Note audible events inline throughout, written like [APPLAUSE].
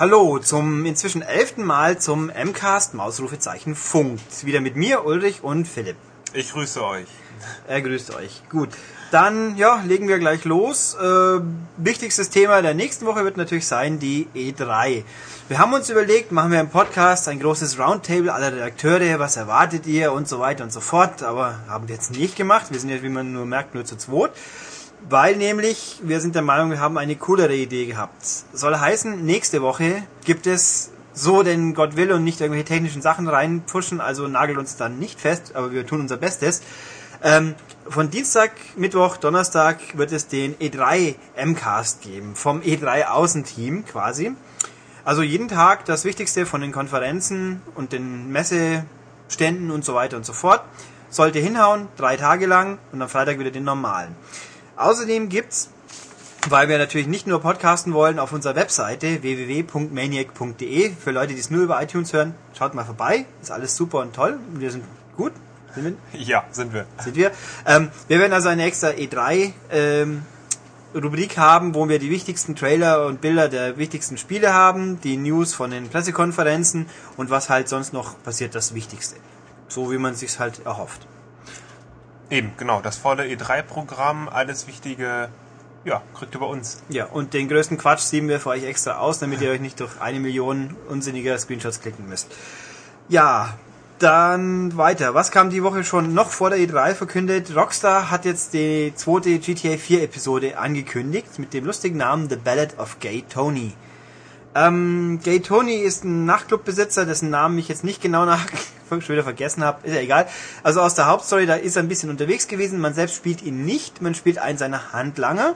Hallo zum inzwischen elften Mal zum MCAST Mausrufezeichen Funkt. Wieder mit mir, Ulrich und Philipp. Ich grüße euch. Er grüßt euch. Gut. Dann, ja, legen wir gleich los. Äh, wichtigstes Thema der nächsten Woche wird natürlich sein die E3. Wir haben uns überlegt, machen wir im Podcast ein großes Roundtable aller Redakteure, was erwartet ihr und so weiter und so fort, aber haben wir jetzt nicht gemacht. Wir sind ja, wie man nur merkt, nur zu zweit. Weil nämlich, wir sind der Meinung, wir haben eine coolere Idee gehabt. Soll heißen, nächste Woche gibt es so denn Gott will und nicht irgendwelche technischen Sachen reinpushen, also nagelt uns dann nicht fest, aber wir tun unser Bestes. Ähm, von Dienstag, Mittwoch, Donnerstag wird es den E3 MCAST geben, vom E3 Außenteam quasi. Also jeden Tag das Wichtigste von den Konferenzen und den Messeständen und so weiter und so fort. Sollte hinhauen, drei Tage lang und am Freitag wieder den normalen. Außerdem gibt's, weil wir natürlich nicht nur podcasten wollen, auf unserer Webseite www.maniac.de. Für Leute, die es nur über iTunes hören, schaut mal vorbei. Ist alles super und toll. Wir sind gut. Sind wir? [LAUGHS] Ja, sind wir. Sind wir. Ähm, wir werden also eine extra E3 ähm, Rubrik haben, wo wir die wichtigsten Trailer und Bilder der wichtigsten Spiele haben, die News von den Pressekonferenzen und was halt sonst noch passiert, das Wichtigste. So wie man sich halt erhofft. Eben, genau. Das volle E3-Programm, alles Wichtige, ja, kriegt ihr bei uns. Ja, und den größten Quatsch ziehen wir für euch extra aus, damit ihr euch nicht durch eine Million unsinniger Screenshots klicken müsst. Ja, dann weiter. Was kam die Woche schon noch vor der E3 verkündet? Rockstar hat jetzt die zweite GTA 4 Episode angekündigt mit dem lustigen Namen The Ballad of Gay Tony. Ähm, Gay Tony ist ein Nachtclubbesitzer, dessen Namen ich jetzt nicht genau nach [LAUGHS] schon wieder vergessen habe, ist ja egal. Also aus der Hauptstory, da ist er ein bisschen unterwegs gewesen. Man selbst spielt ihn nicht, man spielt einen seiner Handlanger.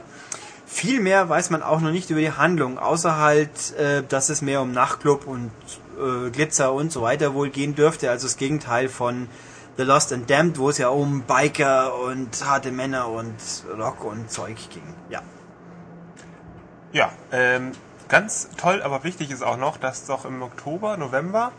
Viel mehr weiß man auch noch nicht über die Handlung, außer halt, äh, dass es mehr um Nachtclub und äh, Glitzer und so weiter wohl gehen dürfte. Also das Gegenteil von The Lost and Damned, wo es ja um Biker und harte Männer und Rock und Zeug ging. Ja. Ja, ähm, ganz toll, aber wichtig ist auch noch, dass doch im Oktober, November,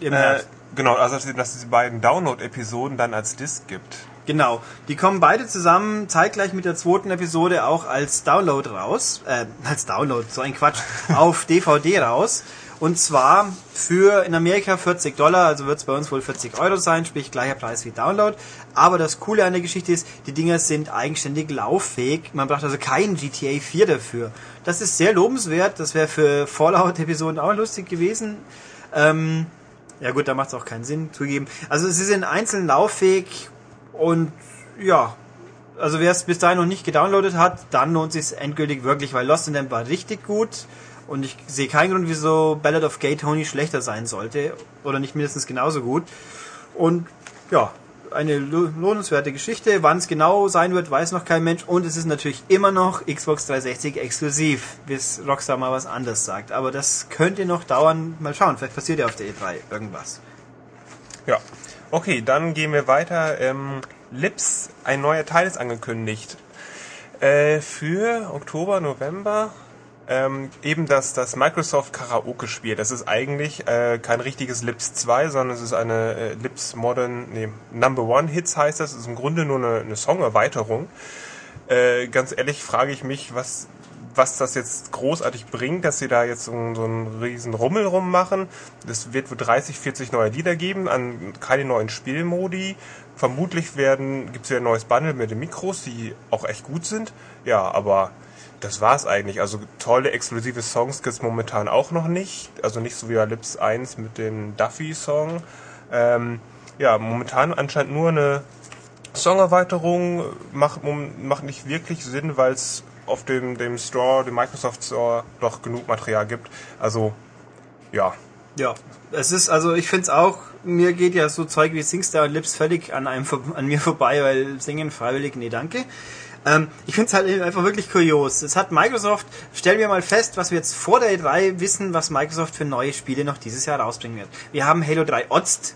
Im äh, genau, also dass es die beiden Download-Episoden dann als Disc gibt. Genau, die kommen beide zusammen zeitgleich mit der zweiten Episode auch als Download raus, äh, als Download, so ein Quatsch, [LAUGHS] auf DVD raus. Und zwar für in Amerika 40 Dollar, also wird es bei uns wohl 40 Euro sein, sprich gleicher Preis wie Download. Aber das Coole an der Geschichte ist, die Dinger sind eigenständig lauffähig. Man braucht also kein GTA 4 dafür. Das ist sehr lobenswert. Das wäre für Fallout-Episoden auch lustig gewesen. Ähm, ja gut, da macht es auch keinen Sinn, zugeben. Also sie sind einzeln lauffähig und ja, also wer es bis dahin noch nicht gedownloadet hat, dann lohnt es sich endgültig wirklich, weil Lost in Them war richtig gut und ich sehe keinen Grund, wieso Ballad of Gay Tony schlechter sein sollte oder nicht mindestens genauso gut. Und ja, eine lohnenswerte Geschichte. Wann es genau sein wird, weiß noch kein Mensch. Und es ist natürlich immer noch Xbox 360 exklusiv, bis Rockstar mal was anderes sagt. Aber das könnte noch dauern. Mal schauen, vielleicht passiert ja auf der E3 irgendwas. Ja. Okay, dann gehen wir weiter. Ähm, Lips, ein neuer Teil ist angekündigt. Äh, für Oktober, November ähm, eben das, das Microsoft Karaoke-Spiel. Das ist eigentlich äh, kein richtiges Lips 2, sondern es ist eine äh, Lips Modern, nee, Number One Hits heißt das. Es ist im Grunde nur eine, eine Song-Erweiterung. Äh, ganz ehrlich frage ich mich, was, was das jetzt großartig bringt, dass sie da jetzt so, so einen riesen Rummel rummachen. Es wird wohl 30, 40 neue Lieder geben, an keine neuen Spielmodi. Vermutlich werden, gibt es wieder ein neues Bundle mit den Mikros, die auch echt gut sind. Ja, aber das war's eigentlich. Also tolle exklusive Songs gibt's momentan auch noch nicht. Also nicht so wie Lips 1 mit dem Duffy-Song. Ähm, ja, momentan anscheinend nur eine Songerweiterung macht, macht nicht wirklich Sinn, weil es auf dem, dem Store, dem Microsoft Store, doch genug Material gibt. Also, ja. Ja, es ist, also ich finde es auch, mir geht ja so Zeug wie Singstar und Lips völlig an, einem, an mir vorbei, weil singen freiwillig, nee, danke. Ähm, ich finde es halt einfach wirklich kurios. Es hat Microsoft, stellen wir mal fest, was wir jetzt vor der E3 wissen, was Microsoft für neue Spiele noch dieses Jahr rausbringen wird. Wir haben Halo 3 Otzt,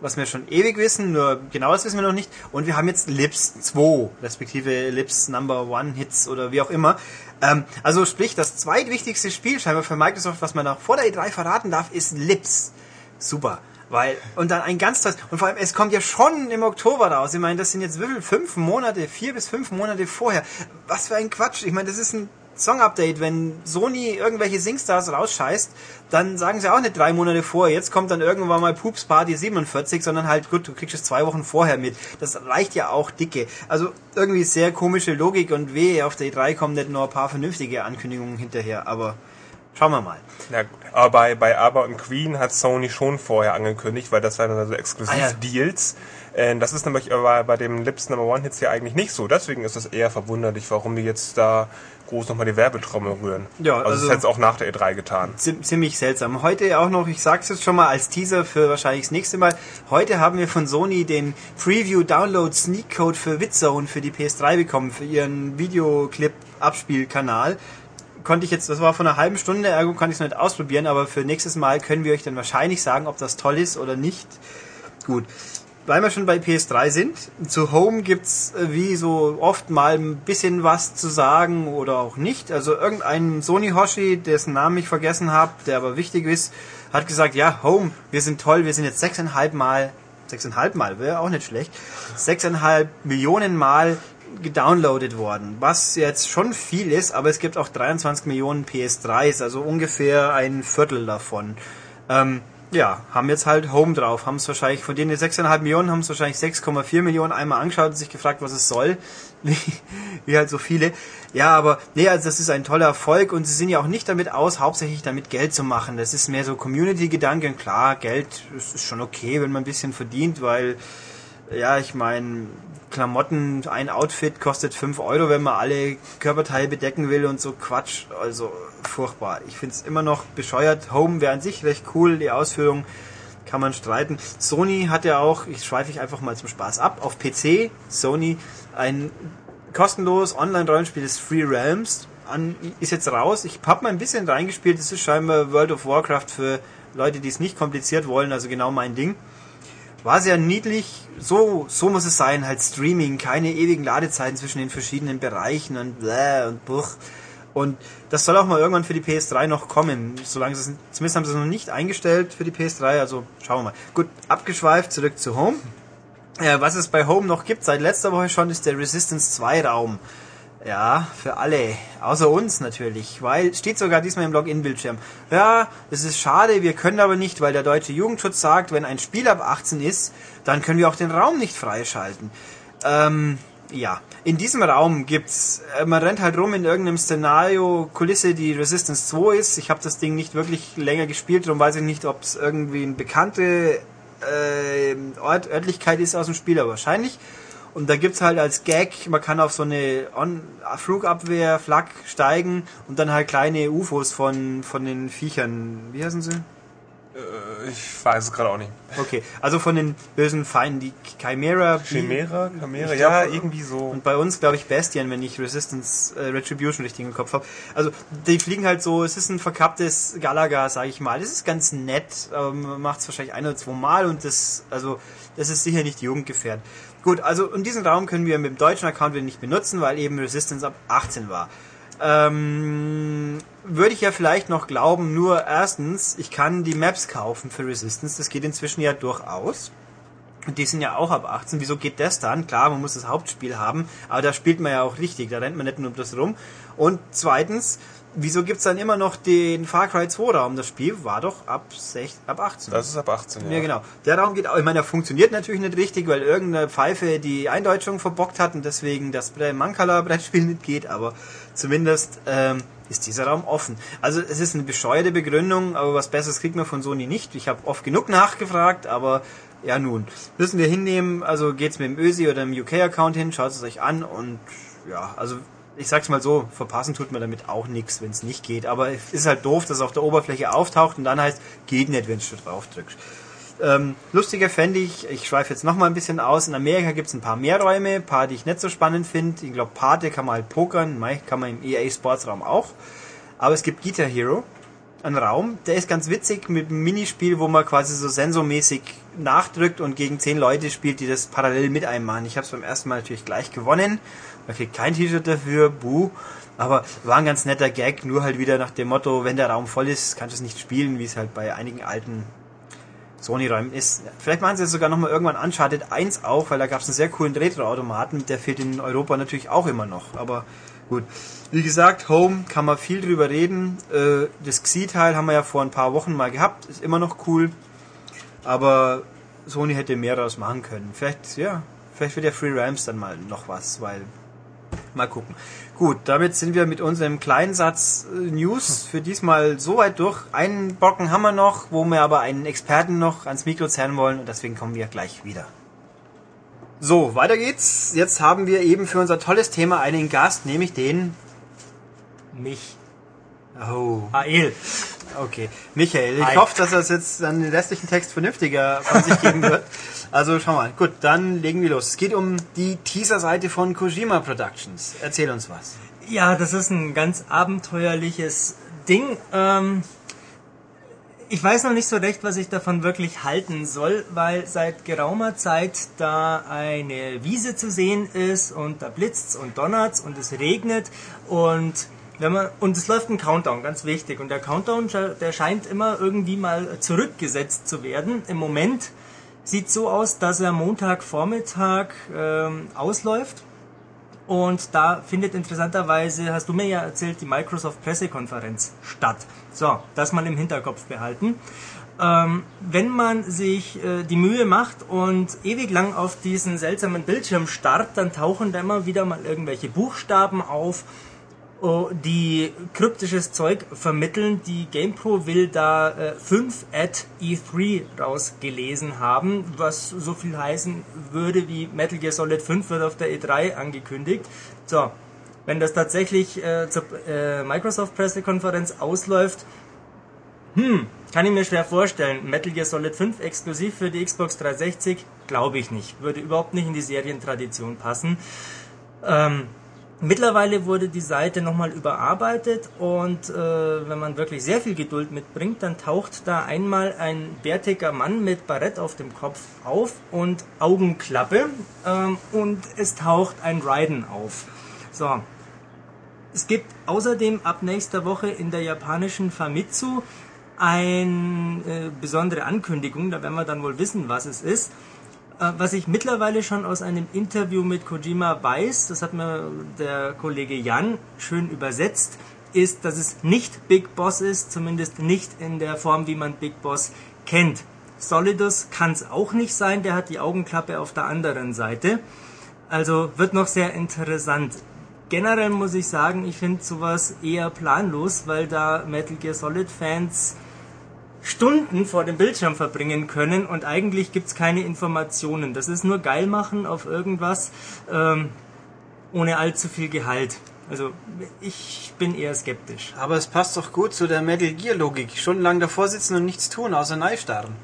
was wir schon ewig wissen, nur genau das wissen wir noch nicht. Und wir haben jetzt Lips 2, respektive Lips Number One Hits oder wie auch immer. Ähm, also sprich, das zweitwichtigste Spiel scheinbar für Microsoft, was man noch vor der E3 verraten darf, ist Lips. Super. Weil, und dann ein ganz tolles, und vor allem, es kommt ja schon im Oktober raus. Ich meine, das sind jetzt wie viel? Fünf Monate, vier bis fünf Monate vorher. Was für ein Quatsch. Ich meine, das ist ein Song-Update, wenn Sony irgendwelche Singstars rausscheißt, dann sagen sie auch nicht drei Monate vor, jetzt kommt dann irgendwann mal Poops Party 47, sondern halt, gut, du kriegst es zwei Wochen vorher mit. Das reicht ja auch dicke. Also irgendwie sehr komische Logik und weh, auf der E3 kommen nicht nur ein paar vernünftige Ankündigungen hinterher, aber schauen wir mal. Na gut, aber bei, bei Aber und Queen hat Sony schon vorher angekündigt, weil das waren also Exklusiv-Deals. Ah, ja. Äh, das ist nämlich aber bei dem Lips Number One Hits ja eigentlich nicht so. Deswegen ist es eher verwunderlich, warum die jetzt da groß nochmal die Werbetrommel rühren. Ja, also, also das hätte es auch nach der E3 getan. Ziemlich seltsam. Heute auch noch, ich sag's jetzt schon mal als Teaser für wahrscheinlich das nächste Mal. Heute haben wir von Sony den Preview Download Sneak Code für Witzone für die PS3 bekommen, für ihren Videoclip Abspielkanal konnte ich jetzt, das war vor einer halben Stunde, ergo konnte ich es nicht ausprobieren, aber für nächstes Mal können wir euch dann wahrscheinlich sagen, ob das toll ist oder nicht. Gut weil wir schon bei PS3 sind, zu Home gibt's äh, wie so oft mal ein bisschen was zu sagen oder auch nicht. Also irgendein Sony Hoshi, dessen Namen ich vergessen habe, der aber wichtig ist, hat gesagt, ja, Home, wir sind toll, wir sind jetzt sechseinhalb Mal, sechseinhalb Mal, wäre auch nicht schlecht, sechseinhalb Millionen Mal gedownloadet worden, was jetzt schon viel ist, aber es gibt auch 23 Millionen PS3s, also ungefähr ein Viertel davon. Ähm, ja, haben jetzt halt Home drauf, haben es wahrscheinlich, von denen 6,5 Millionen haben es wahrscheinlich 6,4 Millionen einmal angeschaut und sich gefragt, was es soll, [LAUGHS] wie, wie halt so viele. Ja, aber nee, also das ist ein toller Erfolg und sie sind ja auch nicht damit aus, hauptsächlich damit Geld zu machen. Das ist mehr so Community-Gedanken. Klar, Geld ist schon okay, wenn man ein bisschen verdient, weil ja, ich meine, Klamotten, ein Outfit kostet 5 Euro, wenn man alle Körperteile bedecken will und so Quatsch. Also furchtbar. Ich finde es immer noch bescheuert. Home wäre an sich recht cool, die Ausführung kann man streiten. Sony hat ja auch, ich schweife ich einfach mal zum Spaß ab, auf PC, Sony, ein kostenlos Online-Rollenspiel des Free Realms an, ist jetzt raus. Ich habe mal ein bisschen reingespielt, das ist scheinbar World of Warcraft für Leute, die es nicht kompliziert wollen, also genau mein Ding. War sehr niedlich, so, so muss es sein, halt Streaming, keine ewigen Ladezeiten zwischen den verschiedenen Bereichen und bläh und buch. Und das soll auch mal irgendwann für die PS3 noch kommen. Solange es, zumindest haben sie es noch nicht eingestellt für die PS3, also schauen wir mal. Gut, abgeschweift, zurück zu Home. Äh, was es bei Home noch gibt, seit letzter Woche schon, ist der Resistance 2 Raum. Ja, für alle. Außer uns natürlich, weil steht sogar diesmal im Login-Bildschirm. Ja, es ist schade, wir können aber nicht, weil der deutsche Jugendschutz sagt, wenn ein Spiel ab 18 ist, dann können wir auch den Raum nicht freischalten. Ähm, ja, in diesem Raum gibt's, äh, man rennt halt rum in irgendeinem Szenario, Kulisse, die Resistance 2 ist. Ich habe das Ding nicht wirklich länger gespielt, darum weiß ich nicht, ob es irgendwie eine bekannte äh, Ort, Örtlichkeit ist aus dem Spiel, aber wahrscheinlich. Und da gibt's halt als Gag, man kann auf so eine On Flugabwehr, Flak steigen und dann halt kleine UFOs von, von den Viechern, wie heißen sie? Äh, ich weiß es gerade auch nicht. Okay, also von den bösen Feinden, die Chimera. Chimera? Chimera, ja, irgendwie so. Und bei uns, glaube ich, Bestien, wenn ich Resistance äh, Retribution richtig im Kopf habe. Also, die fliegen halt so, es ist ein verkapptes Galaga, sage ich mal. Das ist ganz nett, aber man macht es wahrscheinlich ein oder zwei Mal und das, also, das ist sicher nicht jugendgefährdet. Gut, also, und diesen Raum können wir mit dem deutschen Account wieder nicht benutzen, weil eben Resistance ab 18 war. Ähm, würde ich ja vielleicht noch glauben, nur erstens, ich kann die Maps kaufen für Resistance, das geht inzwischen ja durchaus. Und die sind ja auch ab 18. Wieso geht das dann? Klar, man muss das Hauptspiel haben, aber da spielt man ja auch richtig, da rennt man nicht nur das rum. Und zweitens, wieso gibt's dann immer noch den Far Cry 2 Raum? Das Spiel war doch ab, 6, ab 18. Das ist ab 18, ja. Ja, genau. Der Raum geht auch, ich meine, der funktioniert natürlich nicht richtig, weil irgendeine Pfeife die Eindeutschung verbockt hat und deswegen das Mankala Brettspiel [LAUGHS] nicht geht, aber zumindest ähm, ist dieser Raum offen. Also es ist eine bescheuerte Begründung, aber was Besseres kriegt man von Sony nicht. Ich habe oft genug nachgefragt, aber ja nun, müssen wir hinnehmen, also geht's mit dem ÖSI oder dem UK-Account hin, schaut es euch an und ja, also ich sag's mal so, verpassen tut man damit auch nichts, wenn es nicht geht. Aber es ist halt doof, dass es auf der Oberfläche auftaucht und dann heißt, geht nicht, wenn du drauf drückst. Ähm, lustiger fände ich, ich schweife jetzt nochmal ein bisschen aus, in Amerika gibt's ein paar mehr Räume, ein paar, die ich nicht so spannend finde. Ich glaube, Pate kann man halt pokern, kann man im EA Sports Raum auch. Aber es gibt Guitar Hero, einen Raum, der ist ganz witzig mit einem Minispiel, wo man quasi so sensormäßig nachdrückt und gegen zehn Leute spielt, die das parallel mit einem machen. Ich habe es beim ersten Mal natürlich gleich gewonnen. Man kriegt kein T-Shirt dafür, buh. Aber war ein ganz netter Gag, nur halt wieder nach dem Motto, wenn der Raum voll ist, kannst du es nicht spielen, wie es halt bei einigen alten Sony räumt ist. Vielleicht machen sie es sogar nochmal irgendwann Uncharted 1 auch, weil da gab es einen sehr coolen Retro-Automaten. Der fehlt in Europa natürlich auch immer noch. Aber gut. Wie gesagt, Home kann man viel drüber reden. Äh, das Xi-Teil haben wir ja vor ein paar Wochen mal gehabt. Ist immer noch cool. Aber Sony hätte mehr daraus machen können. Vielleicht, ja, vielleicht wird ja Free Rams dann mal noch was, weil mal gucken. Gut, damit sind wir mit unserem kleinen Satz äh, News für diesmal so weit durch. Einen Brocken haben wir noch, wo wir aber einen Experten noch ans Mikro zerren wollen und deswegen kommen wir gleich wieder. So, weiter geht's. Jetzt haben wir eben für unser tolles Thema einen Gast, nämlich den Mich. Oh. Ael. Okay. Michael, ich Hi. hoffe, dass das jetzt dann den restlichen Text vernünftiger von sich geben wird. [LAUGHS] Also schau mal. Gut, dann legen wir los. Es geht um die Teaser-Seite von Kojima Productions. Erzähl uns was. Ja, das ist ein ganz abenteuerliches Ding. Ähm, ich weiß noch nicht so recht, was ich davon wirklich halten soll, weil seit geraumer Zeit da eine Wiese zu sehen ist und da blitzt's und donnert's und es regnet und wenn man und es läuft ein Countdown, ganz wichtig und der Countdown, der scheint immer irgendwie mal zurückgesetzt zu werden. Im Moment sieht so aus, dass er Montagvormittag ähm, ausläuft. Und da findet interessanterweise, hast du mir ja erzählt, die Microsoft Pressekonferenz statt. So, das mal im Hinterkopf behalten. Ähm, wenn man sich äh, die Mühe macht und ewig lang auf diesen seltsamen Bildschirm starrt, dann tauchen da immer wieder mal irgendwelche Buchstaben auf, die kryptisches Zeug vermitteln. Die GamePro will da äh, 5 at E3 rausgelesen haben, was so viel heißen würde wie Metal Gear Solid 5 wird auf der E3 angekündigt. So, wenn das tatsächlich äh, zur äh, Microsoft Pressekonferenz ausläuft, hm, kann ich mir schwer vorstellen. Metal Gear Solid 5 exklusiv für die Xbox 360? Glaube ich nicht. Würde überhaupt nicht in die Serientradition passen. Ähm, mittlerweile wurde die Seite nochmal überarbeitet und äh, wenn man wirklich sehr viel Geduld mitbringt, dann taucht da einmal ein bärtiger Mann mit Barett auf dem Kopf auf und Augenklappe ähm, und es taucht ein Raiden auf. So. Es gibt außerdem ab nächster Woche in der japanischen Famitsu eine äh, besondere Ankündigung, da werden wir dann wohl wissen, was es ist. Äh, was ich mittlerweile schon aus einem Interview mit Kojima weiß, das hat mir der Kollege Jan schön übersetzt, ist, dass es nicht Big Boss ist, zumindest nicht in der Form, wie man Big Boss kennt. Solidus kann es auch nicht sein, der hat die Augenklappe auf der anderen Seite. Also wird noch sehr interessant. Generell muss ich sagen, ich finde sowas eher planlos, weil da Metal Gear Solid Fans Stunden vor dem Bildschirm verbringen können und eigentlich gibt's keine Informationen. Das ist nur geil machen auf irgendwas ähm, ohne allzu viel Gehalt. Also ich bin eher skeptisch. Aber es passt doch gut zu der Metal Gear Logik. Stundenlang davor sitzen und nichts tun, außer Neistarren.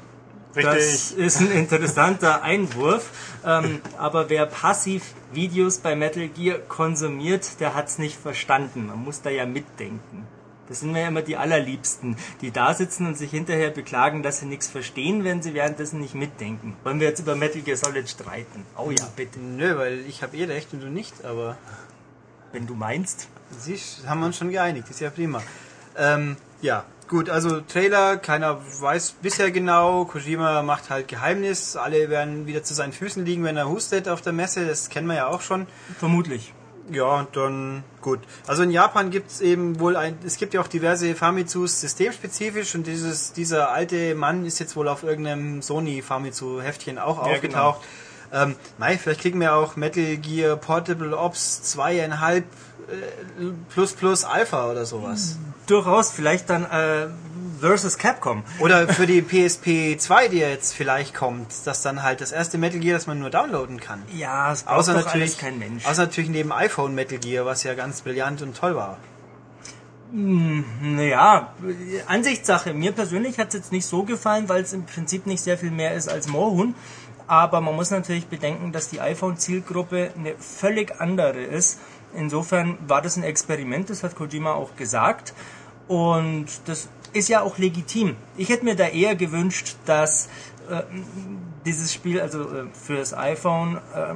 Das ist ein interessanter [LAUGHS] Einwurf. Ähm, aber wer passiv Videos bei Metal Gear konsumiert, der hat's nicht verstanden. Man muss da ja mitdenken. Das sind mir immer die allerliebsten, die da sitzen und sich hinterher beklagen, dass sie nichts verstehen, wenn sie währenddessen nicht mitdenken. Wollen wir jetzt über Metal Gear Solid streiten? Oh ja, bitte. Nö, weil ich habe eh recht und du nicht, aber Wenn du meinst. siehst, haben wir uns schon geeinigt, ist ja prima. Ähm, ja, gut, also Trailer, keiner weiß bisher genau, Kojima macht halt Geheimnis, alle werden wieder zu seinen Füßen liegen, wenn er hustet auf der Messe, das kennen wir ja auch schon. Vermutlich. Ja, dann gut. Also in Japan gibt es eben wohl ein, es gibt ja auch diverse Famitsus systemspezifisch und dieses, dieser alte Mann ist jetzt wohl auf irgendeinem Sony Famitsu Heftchen auch Ja, aufgetaucht. Ähm, mei, vielleicht kriegen wir auch Metal Gear Portable Ops zweieinhalb äh, plus plus Alpha oder sowas. Durchaus, vielleicht dann äh, versus Capcom. Oder für die PSP 2, die jetzt vielleicht kommt, dass dann halt das erste Metal Gear, das man nur downloaden kann. Ja, es braucht Außer doch natürlich, kein Mensch. außer natürlich neben iPhone Metal Gear, was ja ganz brillant und toll war. Naja, Ansichtssache. Mir persönlich hat es jetzt nicht so gefallen, weil es im Prinzip nicht sehr viel mehr ist als Moorhuhn. Aber man muss natürlich bedenken, dass die iPhone-Zielgruppe eine völlig andere ist. Insofern war das ein Experiment, das hat Kojima auch gesagt. Und das ist ja auch legitim. Ich hätte mir da eher gewünscht, dass äh, dieses Spiel also äh, fürs iPhone äh,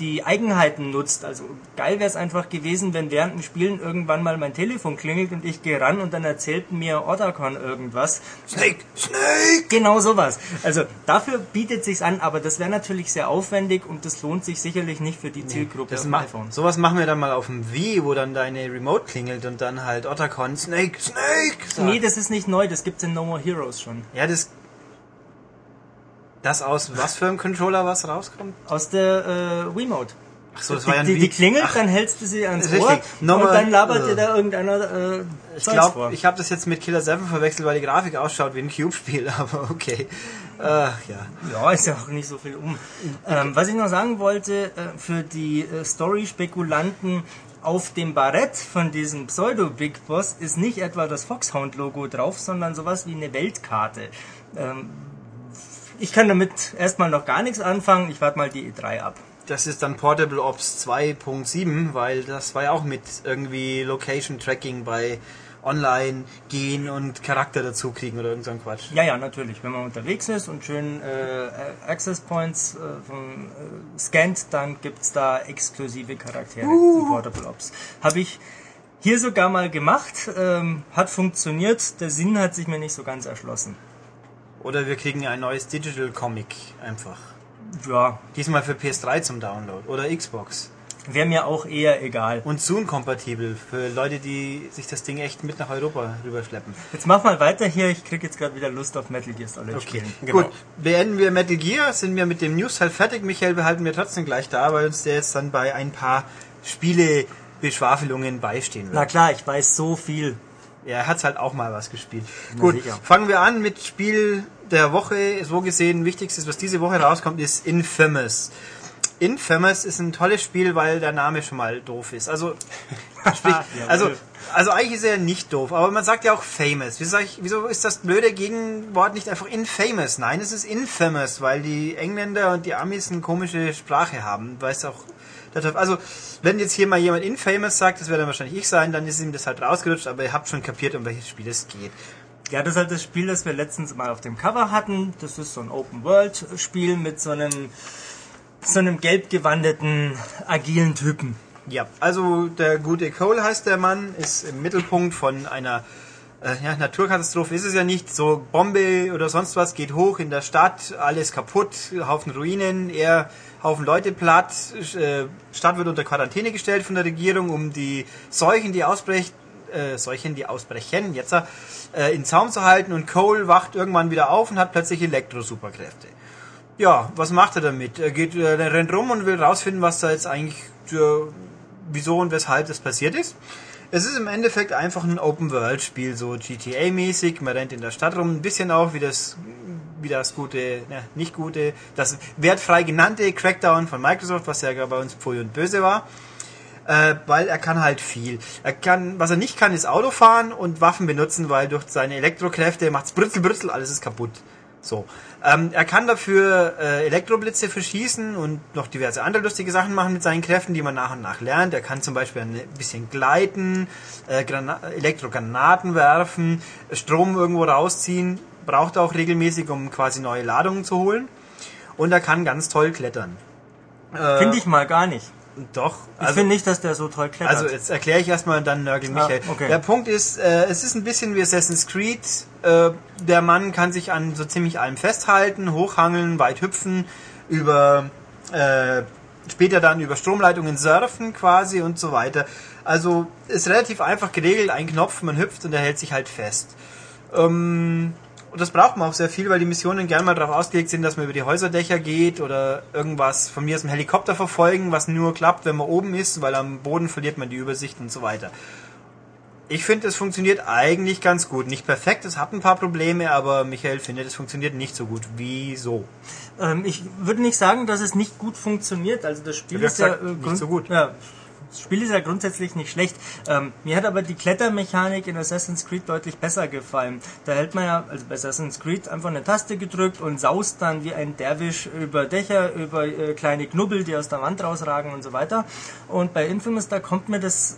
die Eigenheiten nutzt. Also geil wäre es einfach gewesen, wenn während dem Spielen irgendwann mal mein Telefon klingelt und ich gehe ran und dann erzählt mir Otacon irgendwas. Snake, Snake! Genau sowas. Also dafür bietet sich's an, aber das wäre natürlich sehr aufwendig und das lohnt sich sicherlich nicht für die Zielgruppe Das auf iPhone. sowas machen wir dann mal auf dem Wii, wo dann deine Remote klingelt und dann halt Otacon, Snake, Snake! sagt. Nee, das ist nicht neu, das gibt's in No More Heroes schon. Ja, das. Das aus was für einem Controller was rauskommt? Aus der äh, Wiimote. Ach so, das Die, war ja ein die, die klingelt, Ach, dann hältst du sie ans Richtig. Ohr Nochmal- und dann labert äh. dir da irgendeiner äh, Ich glaube, ich habe das jetzt mit Killer 7 verwechselt, weil die Grafik ausschaut wie ein Cube-Spiel, [LAUGHS] aber okay. Ach ja. Ja, ist ja auch nicht so viel um. Ähm, was ich noch sagen wollte, äh, für die äh, Story-Spekulanten, auf dem Barett von diesem Pseudo-Big Boss ist nicht etwa das Foxhound-Logo drauf, sondern sowas wie eine Weltkarte. Ähm, ich kann damit erstmal noch gar nichts anfangen. Ich warte mal die E3 ab. Das ist dann Portable Ops 2.7, weil das war ja auch mit irgendwie Location Tracking bei Online gehen und Charakter dazu kriegen oder irgend so ein Quatsch. Ja, ja, natürlich. Wenn man unterwegs ist und schön äh, Access Points äh, vom, äh, scannt, dann gibt's da exklusive Charaktere in Portable Ops. Habe ich hier sogar mal gemacht, ähm, hat funktioniert, der Sinn hat sich mir nicht so ganz erschlossen. Oder wir kriegen ein neues Digital Comic einfach. Ja, Diesmal für PS3 zum Download oder Xbox. wäre mir auch eher egal. Und Zoom-kompatibel für Leute, die sich das Ding echt mit nach Europa rüberschleppen. Jetzt mach mal weiter hier, ich krieg jetzt gerade wieder Lust auf Metal Gear Solid Okay, spielen. gut. Beenden wir Metal Gear, sind wir mit dem News-Teil fertig. Michael behalten wir trotzdem gleich da, weil uns der jetzt dann bei ein paar Spiele-Beschwafelungen beistehen wird. Na klar, ich weiß so viel. Ja, er hat halt auch mal was gespielt. Na Gut, sicher. fangen wir an mit Spiel der Woche. So gesehen, wichtigstes, was diese Woche rauskommt, ist Infamous. Infamous ist ein tolles Spiel, weil der Name schon mal doof ist. Also, [LAUGHS] sprich, also, also eigentlich ist er nicht doof, aber man sagt ja auch famous. Wieso, ich, wieso ist das blöde Gegenwort nicht einfach infamous? Nein, es ist infamous, weil die Engländer und die Amis eine komische Sprache haben. Weiß auch, also, wenn jetzt hier mal jemand infamous sagt, das wäre dann wahrscheinlich ich sein, dann ist ihm das halt rausgerutscht, aber ihr habt schon kapiert, um welches Spiel es geht. Ja, das ist halt das Spiel, das wir letztens mal auf dem Cover hatten. Das ist so ein Open-World-Spiel mit so einem, so einem gelb gewandeten, agilen Typen. Ja, also der gute Cole heißt der Mann, ist im Mittelpunkt von einer äh, ja, Naturkatastrophe ist es ja nicht, so Bombe oder sonst was geht hoch in der Stadt, alles kaputt, Haufen Ruinen, er Haufen Leute platt, äh, Stadt wird unter Quarantäne gestellt von der Regierung, um die Seuchen, die ausbrechen, äh, Seuchen, die ausbrechen, jetzt äh, in Zaum zu halten und Cole wacht irgendwann wieder auf und hat plötzlich Elektro-Superkräfte. Ja, was macht er damit? Er geht, äh, rennt rum und will rausfinden, was da jetzt eigentlich, äh, wieso und weshalb das passiert ist. Es ist im Endeffekt einfach ein Open-World-Spiel, so GTA-mäßig. Man rennt in der Stadt rum, ein bisschen auch wie das, wie das gute, ne, nicht gute, das wertfrei genannte Crackdown von Microsoft, was ja bei uns Pfui und Böse war. Äh, weil er kann halt viel. Er kann, was er nicht kann, ist Auto fahren und Waffen benutzen, weil durch seine Elektrokräfte macht's brützel, brützel, alles ist kaputt. So. Ähm, er kann dafür äh, Elektroblitze verschießen und noch diverse andere lustige Sachen machen mit seinen Kräften, die man nach und nach lernt. Er kann zum Beispiel ein bisschen gleiten, äh, Grana Elektrogranaten werfen, Strom irgendwo rausziehen, braucht er auch regelmäßig, um quasi neue Ladungen zu holen. Und er kann ganz toll klettern. Äh, Finde ich mal gar nicht. Doch. Ich finde nicht, dass der so toll klettert. Also jetzt erkläre ich erstmal und dann nörgel Ah, Michael. okay. Der Punkt ist, äh, es ist ein bisschen wie Assassin's Creed. Äh, der Mann kann sich an so ziemlich allem festhalten, hochhangeln, weit hüpfen, über äh, später dann über Stromleitungen surfen quasi und so weiter. Also ist relativ einfach geregelt, ein Knopf, man hüpft und er hält sich halt fest. Ähm, und das braucht man auch sehr viel, weil die Missionen gerne mal darauf ausgelegt sind, dass man über die Häuserdächer geht oder irgendwas von mir aus dem Helikopter verfolgen, was nur klappt, wenn man oben ist, weil am Boden verliert man die Übersicht und so weiter. Ich finde, es funktioniert eigentlich ganz gut. Nicht perfekt, es hat ein paar Probleme, aber Michael findet, es funktioniert nicht so gut. Wieso? Ähm, ich würde nicht sagen, dass es nicht gut funktioniert. Also das Spiel ist ja äh, nicht so gut. Ja, das Spiel ist ja grundsätzlich nicht schlecht. Ähm, mir hat aber die Klettermechanik in Assassin's Creed deutlich besser gefallen. Da hält man ja, also bei Assassin's Creed, einfach eine Taste gedrückt und saust dann wie ein Derwisch über Dächer, über äh, kleine Knubbel, die aus der Wand rausragen und so weiter. Und bei Infamous, da kommt mir das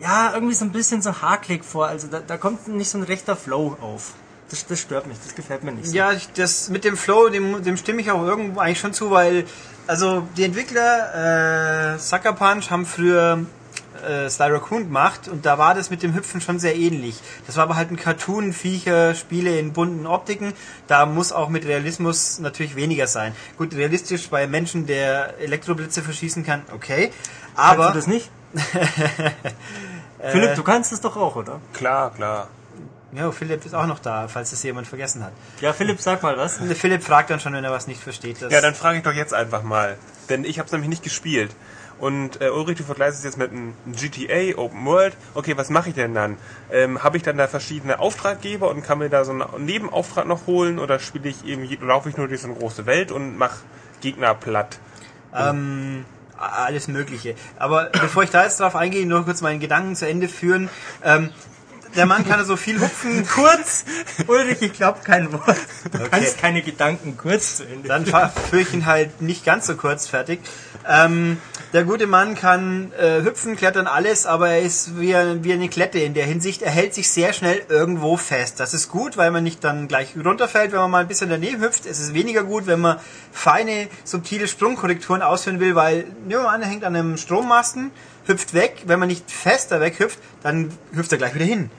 ja irgendwie so ein bisschen so hakelig vor. Also da, da kommt nicht so ein rechter Flow auf. Das, das stört mich, das gefällt mir nicht so. Ja, das mit dem Flow, dem, dem stimme ich auch irgendwo eigentlich schon zu, weil also die Entwickler äh, Sucker Punch haben früher äh, Sly Raccoon gemacht und da war das mit dem Hüpfen schon sehr ähnlich. Das war aber halt ein Cartoon, Viecher, Spiele in bunten Optiken. Da muss auch mit Realismus natürlich weniger sein. Gut, realistisch bei Menschen, der Elektroblitze verschießen kann, okay. Kannst Aber du das nicht? [LAUGHS] Philipp, du kannst es doch auch, oder? Klar, klar. Ja, Philipp ist auch noch da, falls es jemand vergessen hat. Ja, Philipp, sag mal was. Der Philipp fragt dann schon, wenn er was nicht versteht. Ja, dann frage ich doch jetzt einfach mal. Denn ich habe es nämlich nicht gespielt. Und äh, Ulrich, du vergleichst es jetzt mit einem GTA Open World. Okay, was mache ich denn dann? Ähm, habe ich dann da verschiedene Auftraggeber und kann mir da so einen Nebenauftrag noch holen? Oder spiele ich eben, laufe ich nur durch so eine große Welt und mache Gegner platt? Ähm, alles Mögliche. Aber bevor ich da jetzt drauf eingehe, nur kurz meinen Gedanken zu Ende führen. Ähm, der Mann kann so viel hupfen. Kurz! Ulrich, ich glaube kein Wort. Du kannst keine Gedanken kurz zu Ende. Dann führe ich ihn halt nicht ganz so kurz fertig. Ähm, der gute Mann kann äh, hüpfen, klettern, alles, aber er ist wie, wie eine Klette in der Hinsicht. Er hält sich sehr schnell irgendwo fest. Das ist gut, weil man nicht dann gleich runterfällt, wenn man mal ein bisschen daneben hüpft. Es ist weniger gut, wenn man feine, subtile Sprungkorrekturen ausführen will, weil, nehmen wir mal an, er hängt an einem Strommasten, hüpft weg. Wenn man nicht fester weghüpft, dann hüpft er gleich wieder hin.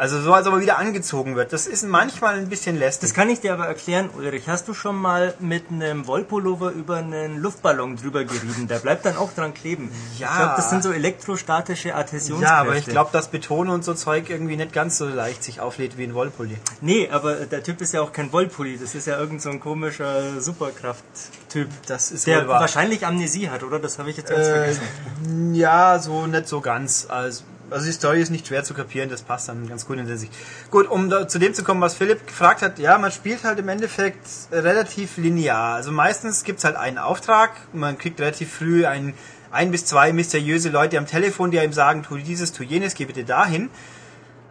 Also so, als ob er wieder angezogen wird. Das ist manchmal ein bisschen lästig. Das kann ich dir aber erklären, Ulrich. Hast du schon mal mit einem Wollpullover über einen Luftballon drüber gerieben? Der bleibt dann auch dran kleben. Ja. Ich glaube, das sind so elektrostatische Adhäsionskräfte. Ja, aber ich glaube, dass Beton und so Zeug irgendwie nicht ganz so leicht sich auflädt wie ein Wollpulli. Nee, aber der Typ ist ja auch kein Wollpulli. Das ist ja irgend so ein komischer Superkraft-Typ. Das ist Der wahrscheinlich Amnesie hat, oder? Das habe ich jetzt ganz Äh, vergessen. ja, so nicht so ganz. Also, also die Story ist nicht schwer zu kapieren, das passt dann ganz gut in der Sicht. Gut, um da, zu dem zu kommen, was Philipp gefragt hat, ja, man spielt halt im Endeffekt relativ linear. Also meistens gibt's halt einen Auftrag, man kriegt relativ früh ein, ein bis zwei mysteriöse Leute am Telefon, die einem sagen, tu dieses, tu jenes, geh bitte dahin.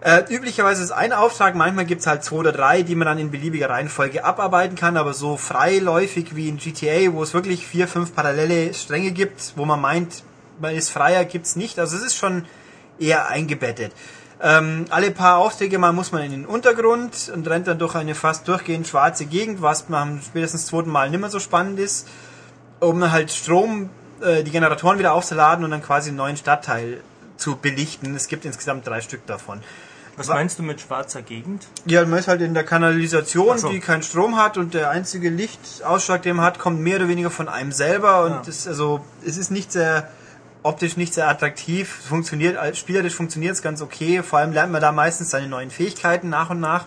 Äh, üblicherweise ist ein Auftrag, manchmal gibt's halt zwei oder drei, die man dann in beliebiger Reihenfolge abarbeiten kann, aber so freiläufig wie in GTA, wo es wirklich vier, fünf parallele Stränge gibt, wo man meint, man ist freier, gibt's nicht. Also es ist schon eher eingebettet. Ähm, alle paar Aufträge mal muss man in den Untergrund und rennt dann durch eine fast durchgehend schwarze Gegend, was man spätestens zweiten Mal nicht mehr so spannend ist, um dann halt Strom, äh, die Generatoren wieder aufzuladen und dann quasi einen neuen Stadtteil zu belichten. Es gibt insgesamt drei Stück davon. Was meinst du mit schwarzer Gegend? Ja, man ist halt in der Kanalisation, so. die keinen Strom hat und der einzige Lichtausschlag, den man hat, kommt mehr oder weniger von einem selber und Ja. das, also, es ist nicht sehr optisch nicht sehr attraktiv, funktioniert spielerisch funktioniert es ganz okay, vor allem lernt man da meistens seine neuen Fähigkeiten nach und nach.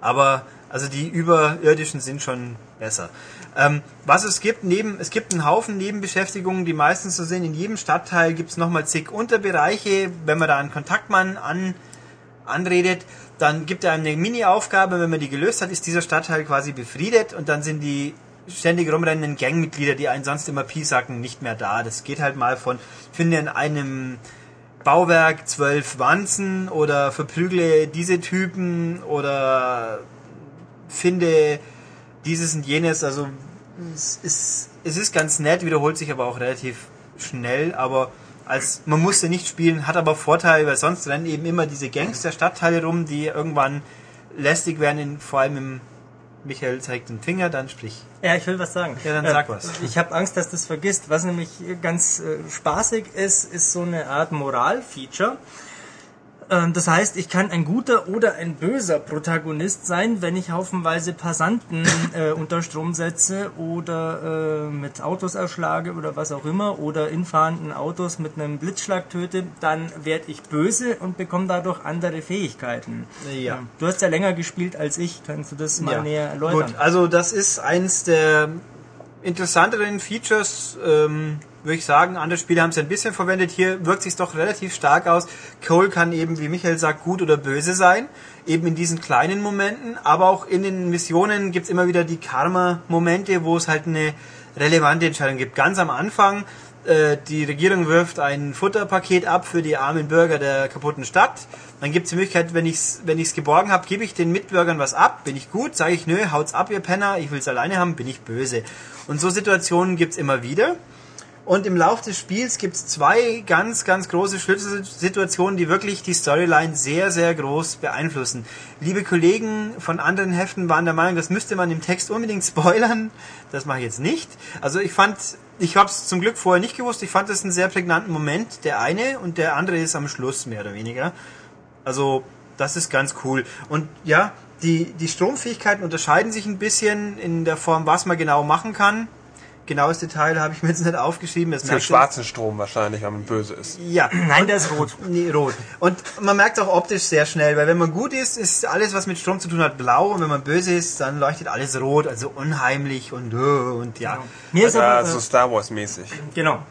Aber also die überirdischen sind schon besser. Ähm, was es gibt, neben, es gibt einen Haufen Nebenbeschäftigungen, die meistens so sind. In jedem Stadtteil gibt es nochmal zig Unterbereiche. Wenn man da einen Kontaktmann an, anredet, dann gibt er einem eine Mini-Aufgabe. Wenn man die gelöst hat, ist dieser Stadtteil quasi befriedet und dann sind die ständig rumrennenden Gangmitglieder, die einen sonst immer piesacken, nicht mehr da. Das geht halt mal von, finde in einem Bauwerk zwölf Wanzen oder verprügle diese Typen oder finde dieses und jenes. Also es ist, es ist ganz nett, wiederholt sich aber auch relativ schnell, aber als man musste nicht spielen, hat aber Vorteile, weil sonst rennen eben immer diese Gangster-Stadtteile rum, die irgendwann lästig werden, in, vor allem im Michael zeigt den Finger, dann sprich. Ja, ich will was sagen. Ja, dann Äh, sag was. Ich habe Angst, dass das vergisst. Was nämlich ganz äh, spaßig ist, ist so eine Art Moral-Feature. Ähm, Das heißt, ich kann ein guter oder ein böser Protagonist sein, wenn ich haufenweise Passanten [LAUGHS] äh, unter Strom setze oder äh, mit Autos erschlage oder was auch immer oder in fahrenden Autos mit einem Blitzschlag töte, dann werde ich böse und bekomme dadurch andere Fähigkeiten. Ja. Du hast ja länger gespielt als ich. Kannst du das mal Ja. näher erläutern? Gut, also das ist eins der interessanteren Features, ähm, würde ich sagen. Andere Spiele haben es ein bisschen verwendet. Hier wirkt sich doch relativ stark aus. Cole kann eben, wie Michael sagt, gut oder böse sein. Eben in diesen kleinen Momenten. Aber auch in den Missionen gibt es immer wieder die Karma-Momente, wo es halt eine relevante Entscheidung gibt. Ganz am Anfang äh, die Regierung wirft ein Futterpaket ab für die armen Bürger der kaputten Stadt. Dann gibt es die Möglichkeit, wenn ich es wenn ich's geborgen habe, gebe ich den Mitbürgern was ab. Bin ich gut? Sage ich, nö, haut's ab, ihr Penner, ich will's alleine haben, bin ich böse. Und so Situationen gibt's immer wieder. Und im Lauf des Spiels gibt es zwei ganz, ganz große Schlüsselsituationen, die wirklich die Storyline sehr, sehr groß beeinflussen. Liebe Kollegen von anderen Heften waren der Meinung, das müsste man im Text unbedingt spoilern. Das mache ich jetzt nicht. Also ich fand, ich habe es zum Glück vorher nicht gewusst, ich fand es einen sehr prägnanten Moment, der eine und der andere ist am Schluss mehr oder weniger. Also das ist ganz cool. Und ja, die, die Stromfähigkeiten unterscheiden sich ein bisschen in der Form, was man genau machen kann genaues Detail habe ich mir jetzt nicht aufgeschrieben. Das Für schwarzen Strom wahrscheinlich, wenn man böse ist. Ja. [LAUGHS] Nein, der ist rot. Nee, rot. Und man merkt auch optisch sehr schnell, weil wenn man gut ist, ist alles, was mit Strom zu tun hat, blau. Und wenn man böse ist, dann leuchtet alles rot. Also unheimlich und, äh, und ja. Genau. Mir ist aber, so Star Wars mäßig. Genau.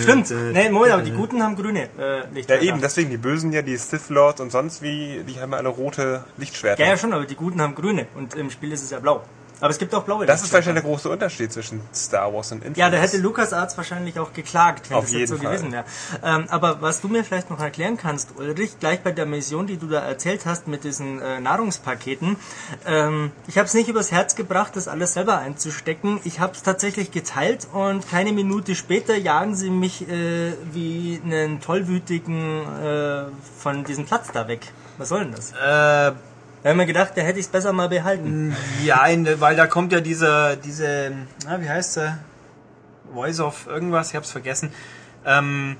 Stimmt. Nee, Moment, aber die Guten haben grüne äh, Lichtschwerter. Ja, eben, deswegen, die Bösen ja, die Sith Lords und sonst wie, die haben alle rote Lichtschwerter. Ja, ja, schon, aber die Guten haben grüne. Und im Spiel ist es ja blau. Aber es gibt auch blaue Das ist wahrscheinlich der große Unterschied zwischen Star Wars und Infamous. Ja, da hätte LucasArts wahrscheinlich auch geklagt, wenn Auf das jeden jetzt so Fall. gewesen wäre. Ähm, aber was du mir vielleicht noch erklären kannst, Ulrich, gleich bei der Mission, die du da erzählt hast mit diesen äh, Nahrungspaketen, ähm, ich habe es nicht übers Herz gebracht, das alles selber einzustecken. Ich habe es tatsächlich geteilt und keine Minute später jagen sie mich äh, wie einen tollwütigen äh, von diesem Platz da weg. Was soll denn das? Äh, da haben wir gedacht, da hätte ich es besser mal behalten. Ja, weil da kommt ja dieser, diese, na, wie heißt der? Voice of irgendwas, ich hab's vergessen. Ähm,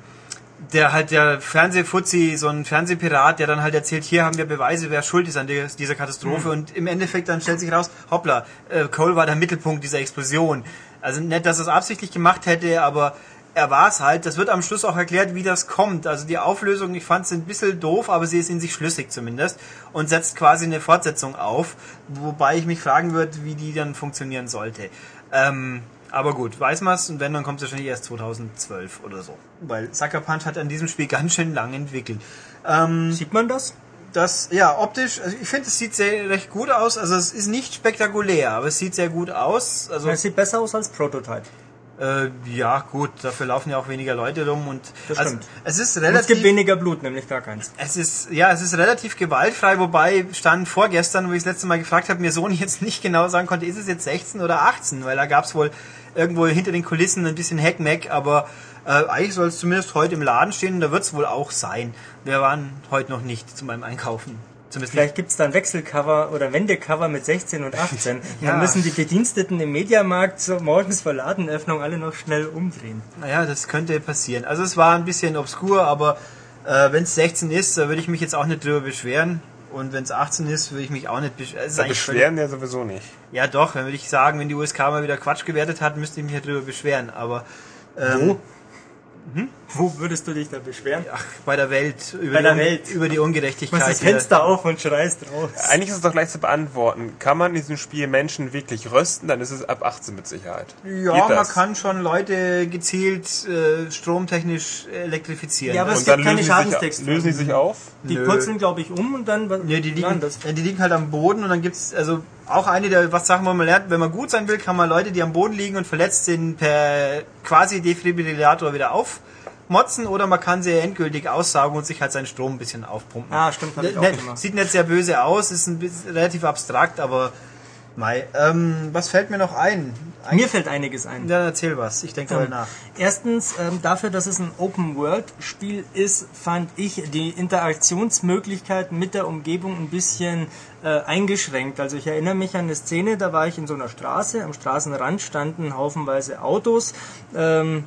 der halt der Fernsehfuzzi, so ein Fernsehpirat, der dann halt erzählt, hier haben wir Beweise, wer schuld ist an dieser Katastrophe. Mhm. Und im Endeffekt dann stellt sich raus, hoppla, äh, Cole war der Mittelpunkt dieser Explosion. Also nicht, dass er es absichtlich gemacht hätte, aber er war es halt. Das wird am Schluss auch erklärt, wie das kommt. Also die Auflösung, ich fand sie ein bisschen doof, aber sie ist in sich schlüssig zumindest und setzt quasi eine Fortsetzung auf, wobei ich mich fragen würde, wie die dann funktionieren sollte. Ähm, aber gut, weiß man es und wenn, dann kommt es wahrscheinlich erst 2012 oder so. Weil Sucker Punch hat an diesem Spiel [LAUGHS] ganz schön lang entwickelt. Ähm, Sieht man das? Das, ja, optisch, also ich finde, es sieht sehr recht gut aus. Also es ist nicht spektakulär, aber es sieht sehr gut aus. Also es sieht besser aus als Prototype. Äh, ja, gut, dafür laufen ja auch weniger Leute rum und das also, es ist relativ. Und es gibt weniger Blut, nämlich gar keins. Es ist ja, es ist relativ gewaltfrei, wobei stand vorgestern, wo ich das letzte Mal gefragt habe, mir Sohn jetzt [LAUGHS] nicht genau sagen konnte, ist es jetzt 16 oder 18, weil da gab es wohl irgendwo hinter den Kulissen ein bisschen Hackmack, aber äh, eigentlich soll es zumindest heute im Laden stehen, da wird es wohl auch sein. Wir waren heute noch nicht zu meinem Einkaufen. Zumindest Vielleicht gibt es da ein Wechselcover oder Wendecover mit 16 und 18. [LAUGHS] ja. Dann müssen die Bediensteten im Mediamarkt so morgens vor Ladenöffnung alle noch schnell umdrehen. Naja, das könnte passieren. Also es war ein bisschen obskur, aber äh, wenn es 16 ist, würde ich mich jetzt auch nicht drüber beschweren. Und wenn es 18 ist, würde ich mich auch nicht beschweren. Ja, beschweren ja sowieso nicht. Ja doch, dann würde ich sagen, wenn die USK mal wieder Quatsch gewertet hat, müsste ich mich ja drüber beschweren. Aber ähm, Wo? Hm? Wo würdest du dich da beschweren? Ach, bei der Welt. Über bei der die, Welt. Über die Ungerechtigkeit. Mach das Fenster auf und schreist raus. Eigentlich ist es doch leicht zu beantworten. Kann man in diesem Spiel Menschen wirklich rösten? Dann ist es ab 18 mit Sicherheit. Ja, man kann schon Leute gezielt äh, stromtechnisch elektrifizieren. Ja, aber es und gibt keine Schadenstexte. Lösen die sich auf? Die Nö. purzeln, glaube ich, um und dann... Nee, die liegen, die liegen halt am Boden und dann gibt's also auch eine der was Sachen, wo man lernt, wenn man gut sein will, kann man Leute, die am Boden liegen und verletzt sind, per quasi Defibrillator wieder auf motzen oder man kann sie endgültig aussaugen und sich halt seinen Strom ein bisschen aufpumpen. Ah, stimmt. Ne, ne, sieht nicht sehr böse aus, ist ein bisschen relativ abstrakt, aber Mai. Ähm, was fällt mir noch ein? Eigentlich mir fällt einiges ein. Dann erzähl was, ich denke ähm, mal nach. Erstens, ähm, dafür, dass es ein Open-World-Spiel ist, fand ich die Interaktionsmöglichkeiten mit der Umgebung ein bisschen äh, eingeschränkt. Also ich erinnere mich an eine Szene, da war ich in so einer Straße, am Straßenrand standen haufenweise Autos. Ähm,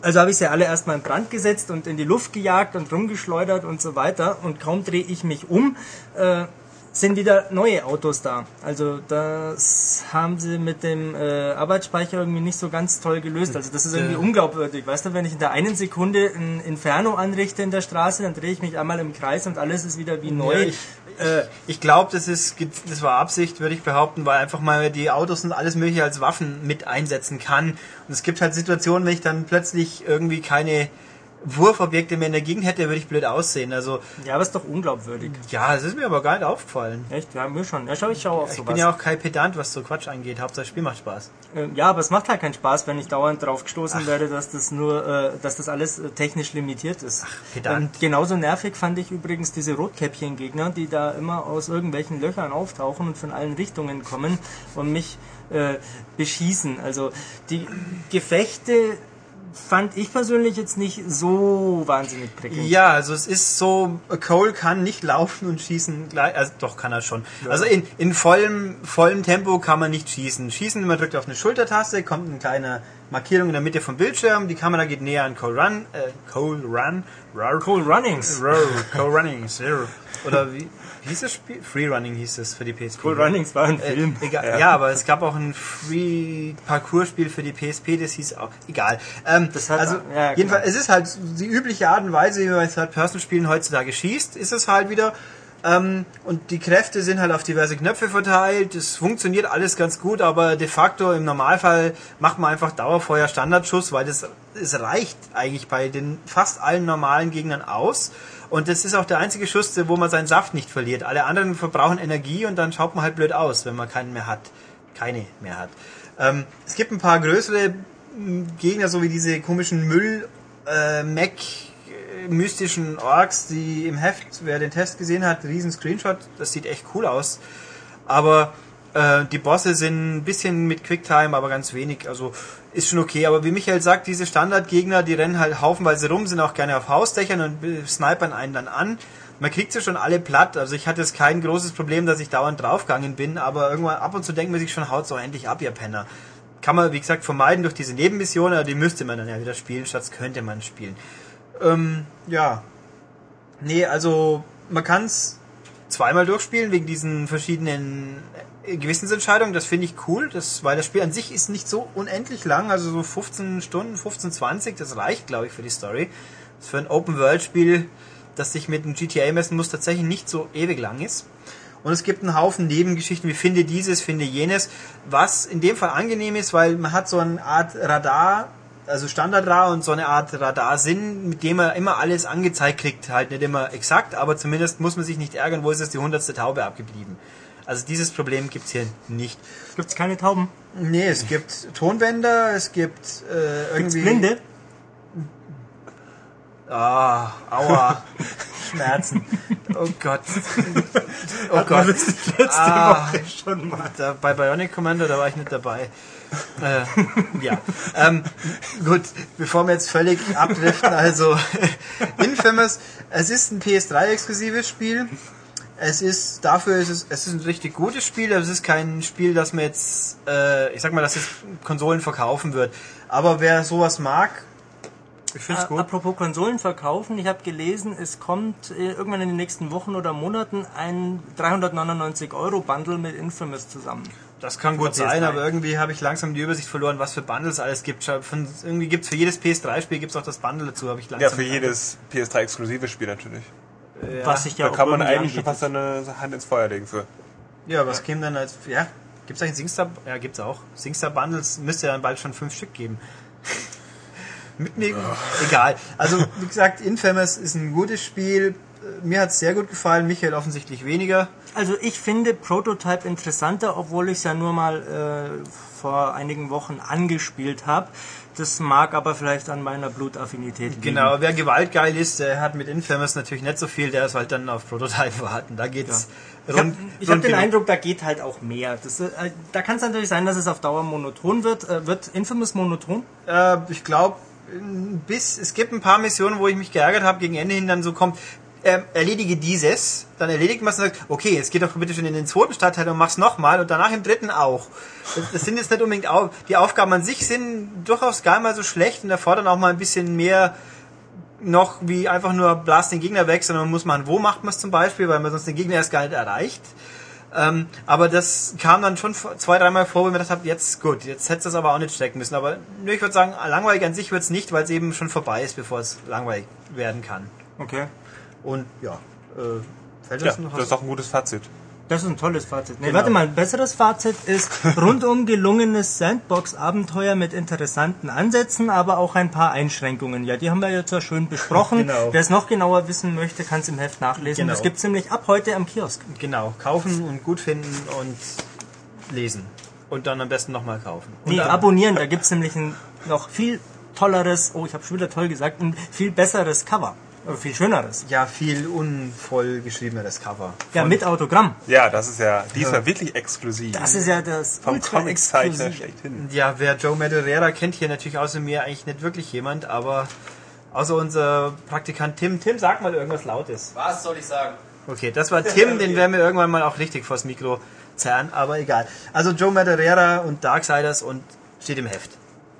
also habe ich sie alle erstmal in Brand gesetzt und in die Luft gejagt und rumgeschleudert und so weiter. Und kaum drehe ich mich um, äh, sind wieder neue Autos da. Also das haben sie mit dem äh, Arbeitsspeicher irgendwie nicht so ganz toll gelöst. Also das ist irgendwie unglaubwürdig. Weißt du, wenn ich in der einen Sekunde ein Inferno anrichte in der Straße, dann drehe ich mich einmal im Kreis und alles ist wieder wie neu. Nee, äh, ich glaube, das ist, das war Absicht, würde ich behaupten, weil einfach mal die Autos und alles mögliche als Waffen mit einsetzen kann. Und es gibt halt Situationen, wenn ich dann plötzlich irgendwie keine Wurfobjekte mehr in der Gegend hätte, würde ich blöd aussehen. Also ja, aber ist doch unglaubwürdig. Ja, das ist mir aber gar nicht aufgefallen. Echt? Ja, mir schon. Ja, schau, ich schau auf ich sowas. bin ja auch kein Pedant, was so Quatsch angeht. Hauptsache Spiel macht Spaß. Ähm, ja, aber es macht halt keinen Spaß, wenn ich dauernd drauf gestoßen Ach. werde, dass das nur, äh, dass das alles äh, technisch limitiert ist. Ach, Pedant. Und genauso nervig fand ich übrigens diese Rotkäppchen-Gegner, die da immer aus irgendwelchen Löchern auftauchen und von allen Richtungen kommen und mich äh, beschießen. Also die Gefechte fand ich persönlich jetzt nicht so wahnsinnig prickelnd. Ja, also es ist so, Cole kann nicht laufen und schießen gleich, also doch kann er schon. Also in, in vollem, vollem Tempo kann man nicht schießen. Schießen, man drückt auf eine Schultertaste, kommt eine kleine Markierung in der Mitte vom Bildschirm, die Kamera geht näher an Cole Run, äh, Cole Run, Rar, Cool Runnings. Row, Cole Runnings. Oder wie, wie hieß das Spiel? Free Running hieß es für die PSP. Cool Runnings war ein Äh, Film. egal, ja. aber es gab auch ein Free-Parcours-Spiel für die PSP, das hieß auch, egal. Ähm, Das hat- also, ja, genau. jedenfalls, es ist halt die übliche Art und Weise, wie man bei Third-Person-Spielen heutzutage schießt, ist es halt wieder. Ähm, und die Kräfte sind halt auf diverse Knöpfe verteilt. Es funktioniert alles ganz gut, aber de facto im Normalfall macht man einfach Dauerfeuer Standardschuss, weil das es reicht eigentlich bei den fast allen normalen Gegnern aus. Und das ist auch der einzige Schuss, wo man seinen Saft nicht verliert. Alle anderen verbrauchen Energie und dann schaut man halt blöd aus, wenn man keinen mehr hat. Keine mehr hat. Ähm, es gibt ein paar größere Gegner, so wie diese komischen Müll, äh, äh, mystischen Orks, die im Heft, wer den Test gesehen hat, riesen Screenshot, das sieht echt cool aus. Aber äh, die Bosse sind ein bisschen mit Quicktime, aber ganz wenig, also ist schon okay. Aber wie Michael sagt, diese Standardgegner, die rennen halt haufenweise rum, sind auch gerne auf Hausdächern und äh, snipern einen dann an. Man kriegt sie schon alle platt, also ich hatte jetzt kein großes Problem, dass ich dauernd draufgegangen bin, aber irgendwann ab und zu denkt man sich schon, haut so endlich ab, ihr Penner. Kann man, wie gesagt, vermeiden durch diese Nebenmissionen, aber die müsste man dann ja wieder spielen, statt könnte man spielen. Ähm, ja. Nee, also man kann es zweimal durchspielen wegen diesen verschiedenen äh, Gewissensentscheidungen. Das finde ich cool, das, weil das Spiel an sich ist nicht so unendlich lang, also so 15 Stunden, 15, 20, das reicht, glaube ich, für die Story. Das für ein Open-World-Spiel, das sich mit einem GTA messen muss, tatsächlich nicht so ewig lang ist. Und es gibt einen Haufen Nebengeschichten wie finde dieses, finde jenes, was in dem Fall angenehm ist, weil man hat so eine Art Radar, also Standardradar und so eine Art Radarsinn, mit dem man immer alles angezeigt kriegt. Halt nicht immer exakt, aber zumindest muss man sich nicht ärgern, wo ist jetzt die hundertste Taube abgeblieben. Also dieses Problem gibt's hier nicht. Gibt's keine Tauben? Nee, es gibt Tonbänder, es gibt äh, Gibt's irgendwie... Blinde? Ah, aua, [LAUGHS] Schmerzen. Oh Gott. [LAUGHS] Oh Hat Gott. das letzte Ah. Woche schon mal. Da, bei Bionic Commando, da war ich nicht dabei. Äh, ja. Ähm, gut, bevor wir jetzt völlig abdriften, also [LAUGHS] Infamous, es ist ein PS3-exklusives Spiel. Es ist, dafür ist es, es ist ein richtig gutes Spiel, aber es ist kein Spiel, das mir jetzt, äh, ich sag mal, dass es Konsolen verkaufen wird. Aber wer sowas mag, ich finde es Äh, gut. Apropos Konsolen verkaufen, ich habe gelesen, es kommt äh, irgendwann in den nächsten Wochen oder Monaten ein 399 Euro Bundle mit Infamous zusammen. Das kann gut PS3. sein, aber irgendwie habe ich langsam die Übersicht verloren, was für Bundles alles gibt. Von, irgendwie gibt's für jedes PS3-Spiel gibt's auch das Bundle dazu, habe ich langsam. Ja, für jedes PS3-exklusive Spiel natürlich. Ja. Was sich ja Da auch kann man eigentlich schon fast eine Hand ins Feuer legen für. Ja, was käme dann als. Ja, gibt's eigentlich Singstar? Ja, gibt's auch. Singstar Bundles müsste ja dann bald schon fünf Stück geben. [LAUGHS] Mit mir. Egal. Also, wie gesagt, Infamous ist ein gutes Spiel. Mir hat's sehr gut gefallen, Michael offensichtlich weniger. Also ich finde Prototype interessanter, obwohl ich es ja nur mal äh, vor einigen Wochen angespielt habe. Das mag aber vielleicht an meiner Blutaffinität liegen. Genau, wer gewaltgeil ist, der hat mit Infamous natürlich nicht so viel, der ist halt dann auf Prototype warten. Da geht's Ich habe rund. ich hab rund den. Eindruck, da geht halt auch mehr. Das, äh, da kann es natürlich sein, dass es auf Dauer monoton wird. Äh, wird Infamous monoton? Äh, ich glaube, bis es gibt ein paar Missionen, wo ich mich geärgert habe, gegen Ende hin dann so kommt, ähm, erledige dieses, dann erledigt man es und sagt, okay, jetzt geht doch bitte schon in den zweiten Stadtteil und mach's nochmal und danach im dritten auch. Das, das sind jetzt nicht unbedingt auch, die Aufgaben an sich sind durchaus gar mal so schlecht und erfordern auch mal ein bisschen mehr noch wie einfach nur blast den Gegner weg, sondern man muss machen, wo macht man es zum Beispiel, weil man sonst den Gegner erst gar nicht erreicht. Ähm, aber das kam dann schon zwei, dreimal vor, wo ich mir gedacht habe, jetzt gut, jetzt hätte es aber auch nicht stecken müssen. Aber nö, ich würde sagen, langweilig an sich wird es nicht, weil es eben schon vorbei ist, bevor es langweilig werden kann. Okay. Und ja, äh, fällt Ja, das noch das was? ist doch ein gutes Fazit. Das ist ein tolles Fazit. Nee, Genau. Warte mal, ein besseres Fazit ist [LAUGHS] rundum gelungenes Sandbox-Abenteuer mit interessanten Ansätzen, aber auch ein paar Einschränkungen. Ja, die haben wir jetzt ja schön besprochen. [LAUGHS] Genau. Wer es noch genauer wissen möchte, kann es im Heft nachlesen. Genau. Das gibt es nämlich ab heute am Kiosk. Genau, kaufen und gut finden und lesen. Und dann am besten nochmal kaufen. Und Nee, abonnieren, da gibt es nämlich ein noch viel tolleres, oh, ich habe schon wieder toll gesagt, ein viel besseres Cover. Aber viel schöneres. Ja, viel unvoll geschriebeneres Cover. Ja, Von- mit Autogramm. Ja, das ist ja diesmal wirklich exklusiv. Das ist ja das Vom ultra Comiczeichner exklusiv. schlechthin. Ja, wer Joe Madureira kennt hier natürlich außer mir eigentlich nicht wirklich jemand, aber außer unser Praktikant Tim. Tim, sag mal irgendwas Lautes. Was soll ich sagen? Okay, das war Tim, [LAUGHS] den werden wir irgendwann mal auch richtig vors Mikro zerren, aber egal. Also Joe Madureira und Darksiders und steht im Heft.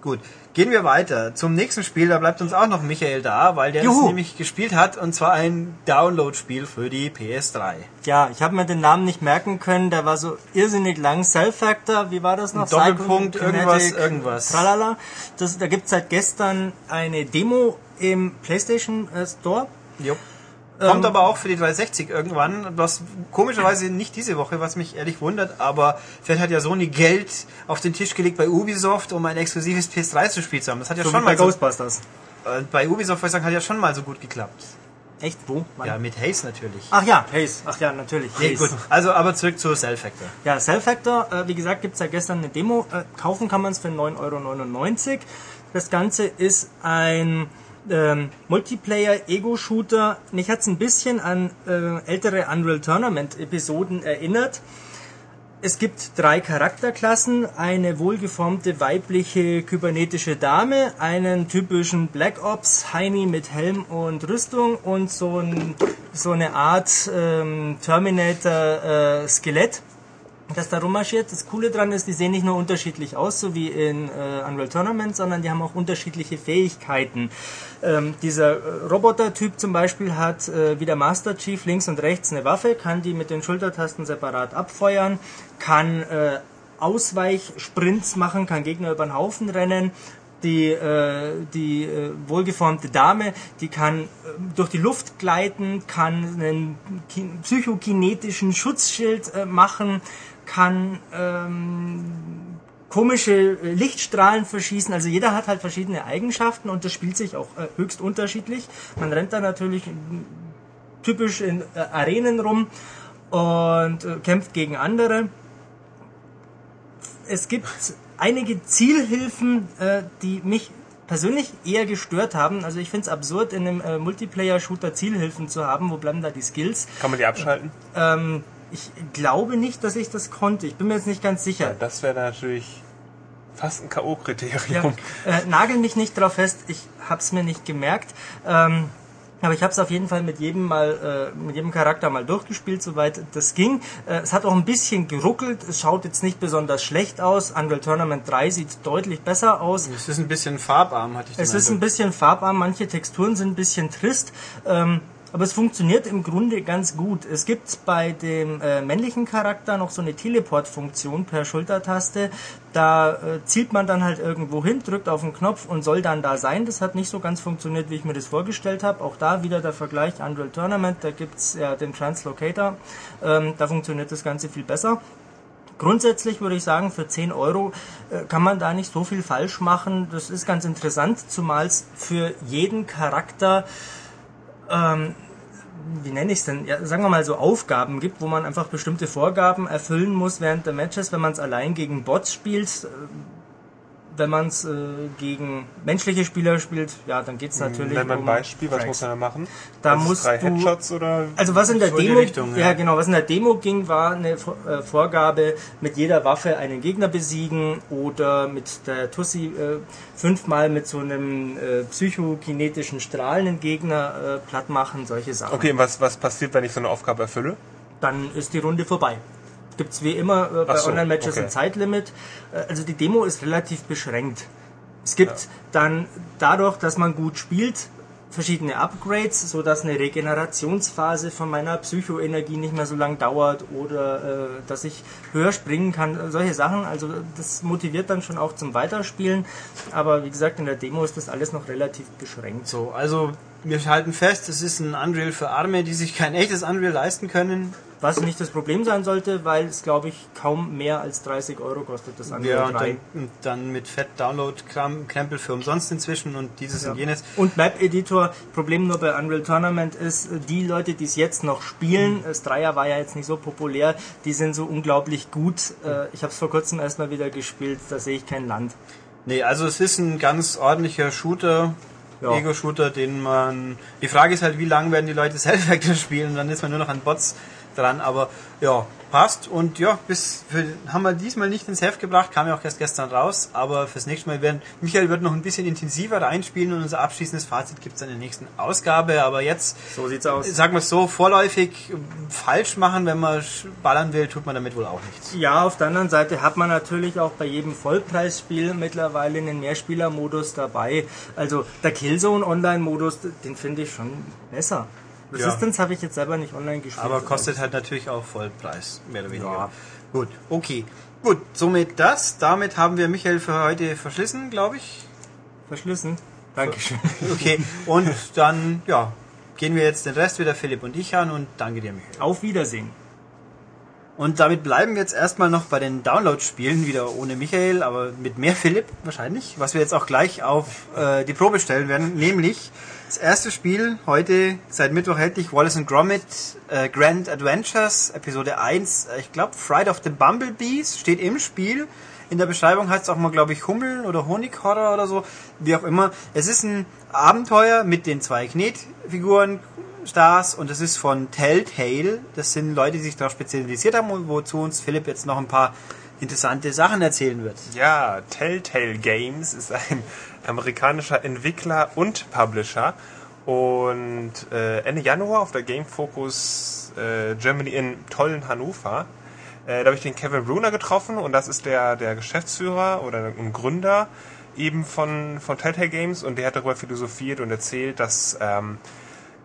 Gut, gehen wir weiter zum nächsten Spiel. Da bleibt uns auch noch Michael da, weil der es Juhu. nämlich gespielt hat und zwar ein Download-Spiel für die PS3. Ja, ich habe mir den Namen nicht merken können, der war so irrsinnig lang. Cell Factor, wie war das noch? Doppelpunkt, Psycho- irgendwas, Kinetic, irgendwas. Tralala. Das, da gibt's seit gestern eine Demo im PlayStation äh, Store. Jo. Kommt aber auch für die 360 irgendwann, was komischerweise nicht diese Woche, was mich ehrlich wundert, aber vielleicht hat ja Sony Geld auf den Tisch gelegt bei Ubisoft, um ein exklusives PS3 zu spielen zu haben. Das hat ja So schon wie bei mal so, Ghostbusters. äh, bei Ubisoft, wollte ich sagen, hat ja schon mal so gut geklappt. Echt? Wo? Wann? Ja, mit Haze natürlich. Ach ja, Haze. Ach ja, natürlich. Haze. gut. Also, aber zurück zu Cell Factor. Ja, Cell Factor, äh, wie gesagt, gibt's ja gestern eine Demo. Äh, kaufen kann man es für 9,99 Euro. Das Ganze ist ein ähm, Multiplayer-Ego-Shooter. Mich hat's ein bisschen an äh, ältere Unreal Tournament-Episoden erinnert. Es gibt drei Charakterklassen, eine wohlgeformte weibliche kybernetische Dame, einen typischen Black Ops Heini mit Helm und Rüstung und so, ein, so eine Art ähm, Terminator äh, Skelett, das da rummarschiert. Das Coole dran ist, die sehen nicht nur unterschiedlich aus, so wie in äh, Unreal Tournament, sondern die haben auch unterschiedliche Fähigkeiten. Ähm, dieser äh, Roboter-Typ zum Beispiel hat äh, wie der Master Chief links und rechts eine Waffe, kann die mit den Schultertasten separat abfeuern, kann äh, Ausweichsprints machen, kann Gegner über den Haufen rennen. Die, äh, die äh, wohlgeformte Dame, die kann äh, durch die Luft gleiten, kann einen ki- psychokinetischen Schutzschild machen, kann ähm, komische äh, Lichtstrahlen verschießen. Also jeder hat halt verschiedene Eigenschaften und das spielt sich auch äh, höchst unterschiedlich. Man rennt da natürlich typisch in äh, Arenen rum und äh, kämpft gegen andere. Es gibt einige Zielhilfen, äh, die mich persönlich eher gestört haben. Also ich finde es absurd, in einem äh, Multiplayer-Shooter Zielhilfen zu haben. Wo bleiben da die Skills? Kann man die abschalten? Ähm, ich glaube nicht, dass ich das konnte. Ich bin mir jetzt nicht ganz sicher. Das wäre natürlich fast ein Ja, K.O.-Kriterium. äh, nagel mich nicht drauf fest, ich hab's mir nicht gemerkt. Ähm, aber ich habe es auf jeden Fall mit jedem mal, äh, mit jedem Charakter mal durchgespielt, soweit das ging. Äh, es hat auch ein bisschen geruckelt. Es schaut jetzt nicht besonders schlecht aus. Unreal Tournament 3 sieht deutlich besser aus. Es ist ein bisschen farbarm, hatte ich den Es ist ein bisschen farbarm, manche Texturen sind ein bisschen trist, ähm, aber es funktioniert im Grunde ganz gut. Es gibt bei dem äh, männlichen Charakter noch so eine Teleport-Funktion per Schultertaste. Da äh, zielt man dann halt irgendwo hin, drückt auf den Knopf und soll dann da sein. Das hat nicht so ganz funktioniert, wie ich mir das vorgestellt habe. Auch da wieder der Vergleich Unreal Tournament, da gibt's ja den Translocator. Ähm, da funktioniert das Ganze viel besser. Grundsätzlich würde ich sagen, für 10 Euro äh, kann man da nicht so viel falsch machen. Das ist ganz interessant, zumal es für jeden Charakter, ähm, wie nenne ich es denn, ja, sagen wir mal so Aufgaben gibt, wo man einfach bestimmte Vorgaben erfüllen muss während der Matches, wenn man es allein gegen Bots spielt. Äh, wenn man es äh, gegen menschliche Spieler spielt, ja, dann geht es natürlich Wenn man ein Beispiel, was muss man da machen? Da ist musst drei du- Headshots oder Also was in der Demo, Richtung, ja. ja. genau, was in der Demo ging, war eine äh, Vorgabe, mit jeder Waffe einen Gegner besiegen oder mit der Tussi äh, fünfmal mit so einem äh, psychokinetischen Strahl einen Gegner äh, platt machen, solche Sachen. Okay, und was, was passiert, wenn ich so eine Aufgabe erfülle? Dann ist die Runde vorbei. Gibt's wie immer äh, bei so, Online-Matches okay. ein Zeitlimit. Äh, also die Demo ist relativ beschränkt. Es gibt dann dadurch, dass man gut spielt, verschiedene Upgrades, so dass eine Regenerationsphase von meiner Psychoenergie nicht mehr so lang dauert oder äh, dass ich höher springen kann, solche Sachen. Also das motiviert dann schon auch zum Weiterspielen. Aber wie gesagt, in der Demo ist das alles noch relativ beschränkt. So, also wir halten fest, es ist ein Unreal für Arme, die sich kein echtes Unreal leisten können. Was nicht das Problem sein sollte, weil es glaube ich kaum mehr als 30 Euro kostet das Ja, Unreal und 3. dann, und dann mit Fett-Download-Krempel für umsonst inzwischen und dieses und jenes. Und Map Editor, Problem nur bei Unreal Tournament ist, die Leute, die es jetzt noch spielen, das Dreier war ja jetzt nicht so populär, die sind so unglaublich gut. Äh, Ich habe es vor kurzem erst mal wieder gespielt, da sehe ich kein Land. Nee, also es ist ein ganz ordentlicher Shooter, Ja. Ego-Shooter, den man. Die Frage ist halt, wie lange werden die Leute [LAUGHS] Self-Vector spielen und dann ist man nur noch an Bots dran, aber ja, passt und ja, bis für, haben wir diesmal nicht ins Heft gebracht, kam ja auch erst gestern raus, aber fürs nächste Mal werden, Michael wird noch ein bisschen intensiver reinspielen und unser abschließendes Fazit gibt es in der nächsten Ausgabe, aber jetzt, So sieht's aus. sagen wir es so, vorläufig falsch machen, wenn man ballern will, tut man damit wohl auch nichts. Ja, auf der anderen Seite hat man natürlich auch bei jedem Vollpreisspiel mittlerweile einen Mehrspieler-Modus dabei. Also der Killzone Online-Modus, den finde ich schon besser. Ja. Resistance habe ich jetzt selber nicht online gespielt. Aber kostet halt natürlich auch Vollpreis, mehr oder weniger. Ja. Gut, okay. Gut, somit das. Damit haben wir Michael für heute verschlissen, glaube ich. verschlissen. Dankeschön. Okay, und dann, ja, gehen wir jetzt den Rest wieder Philipp und ich an und danke dir, Michael. Auf Wiedersehen. Und damit bleiben wir jetzt erstmal noch bei den Download-Spielen, wieder ohne Michael, aber mit mehr Philipp wahrscheinlich, was wir jetzt auch gleich auf äh, die Probe stellen werden, nämlich das erste Spiel heute seit Mittwoch erhältlich, Wallace and Gromit äh, Grand Adventures, Episode 1, äh, ich glaube Fright of the Bumblebees, steht im Spiel. In der Beschreibung heißt es auch mal, glaube ich, Hummeln oder Honighorror oder so, wie auch immer. Es ist ein Abenteuer mit den zwei Knetfiguren, Stars und das ist von Telltale. Das sind Leute, die sich darauf spezialisiert haben und wozu uns Philipp jetzt noch ein paar interessante Sachen erzählen wird. Ja, Telltale Games ist ein amerikanischer Entwickler und Publisher. Und äh, Ende Januar auf der Game Focus äh, Germany in tollen Hannover, äh, da habe ich den Kevin Bruner getroffen und das ist der, der Geschäftsführer oder ein Gründer eben von, von Telltale Games und der hat darüber philosophiert und erzählt, dass ähm,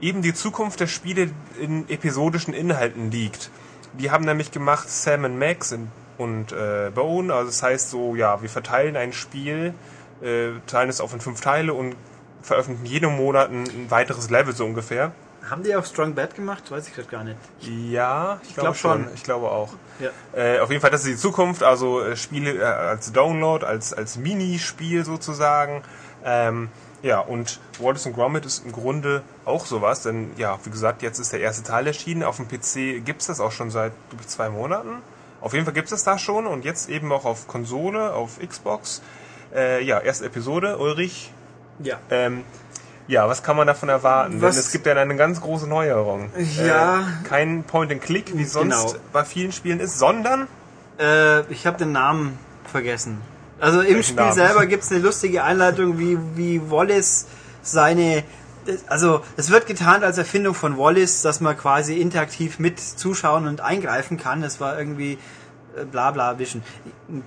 eben die Zukunft der Spiele in episodischen Inhalten liegt. Die haben nämlich gemacht Sam Max und, und äh, Bone, also das heißt so, ja, wir verteilen ein Spiel, äh, teilen es auf in fünf Teile und veröffentlichen jeden Monat ein, ein weiteres Level so ungefähr. Haben die auch Strong Bad gemacht? Weiß ich gerade gar nicht. Ja, ich, glaube glaub schon. schon. Ich glaube auch. Ja. Äh, auf jeden Fall, das ist die Zukunft, also äh, Spiele äh, als Download, als, als Minispiel sozusagen. Ähm, ja, und Wallace Gromit ist im Grunde auch sowas, denn ja, wie gesagt, jetzt ist der erste Teil erschienen. Auf dem PC gibt's das auch schon seit ich, zwei Monaten. Auf jeden Fall gibt's das da schon und jetzt eben auch auf Konsole, auf Xbox. Äh, ja, erste Episode, Ulrich. Ja. Ähm, ja, was kann man davon erwarten? Was- Denn es gibt ja eine ganz große Neuerung. Ja. Äh, kein Point-and-Click, wie sonst Genau. bei vielen Spielen ist, sondern Äh, ich habe den Namen vergessen. Also im Spiel Namen? selber gibt's eine lustige Einleitung, wie, wie Wallace seine. Also es wird getan als Erfindung von Wallace, dass man quasi interaktiv mit zuschauen und eingreifen kann. Das war irgendwie bla bla wischen.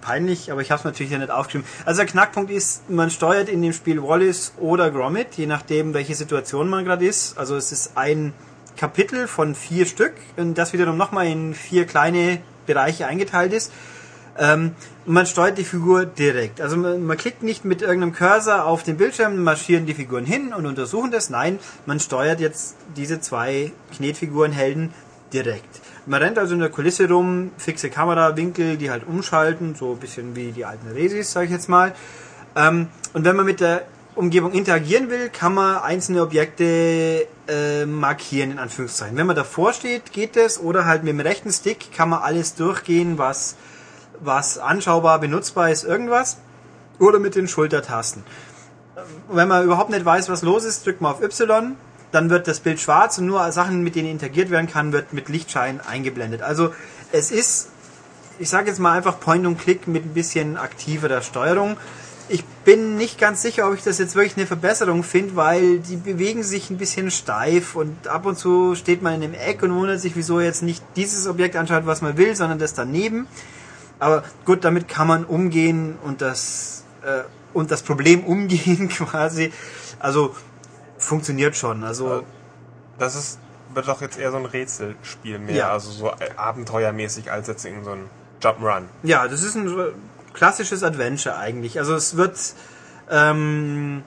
Peinlich, aber ich habe es natürlich ja nicht aufgeschrieben. Also der Knackpunkt ist, man steuert in dem Spiel Wallace oder Gromit, je nachdem, welche Situation man gerade ist. Also es ist ein Kapitel von vier Stück, und das wiederum nochmal in vier kleine Bereiche eingeteilt ist. Ähm, man steuert die Figur direkt. Also man, man klickt nicht mit irgendeinem Cursor auf den Bildschirm, marschieren die Figuren hin und untersuchen das. Nein, man steuert jetzt diese zwei Knetfigurenhelden direkt. Man rennt also in der Kulisse rum, fixe Kamerawinkel, die halt umschalten, so ein bisschen wie die alten Resis, sag ich jetzt mal. Ähm, und wenn man mit der Umgebung interagieren will, kann man einzelne Objekte äh, markieren, in Anführungszeichen. Wenn man davor steht, geht das, oder halt mit dem rechten Stick kann man alles durchgehen, was, was anschaubar, benutzbar ist, irgendwas. Oder mit den Schultertasten. Wenn man überhaupt nicht weiß, was los ist, drückt man auf Y, dann wird das Bild schwarz und nur Sachen, mit denen interagiert werden kann, wird mit Lichtschein eingeblendet. Also es ist, ich sage jetzt mal einfach Point und Click mit ein bisschen aktiverer Steuerung. Ich bin nicht ganz sicher, ob ich das jetzt wirklich eine Verbesserung finde, weil die bewegen sich ein bisschen steif und ab und zu steht man in einem Eck und wundert sich, wieso jetzt nicht dieses Objekt anschaut, was man will, sondern das daneben. Aber gut, damit kann man umgehen und das äh, und das Problem umgehen [LAUGHS] quasi. Also funktioniert schon. Also das ist, wird doch jetzt eher so ein Rätselspiel mehr, Ja. also so abenteuermäßig als jetzt in so ein Jump'n'Run. ja, das ist ein klassisches Adventure eigentlich. Also es wird ähm,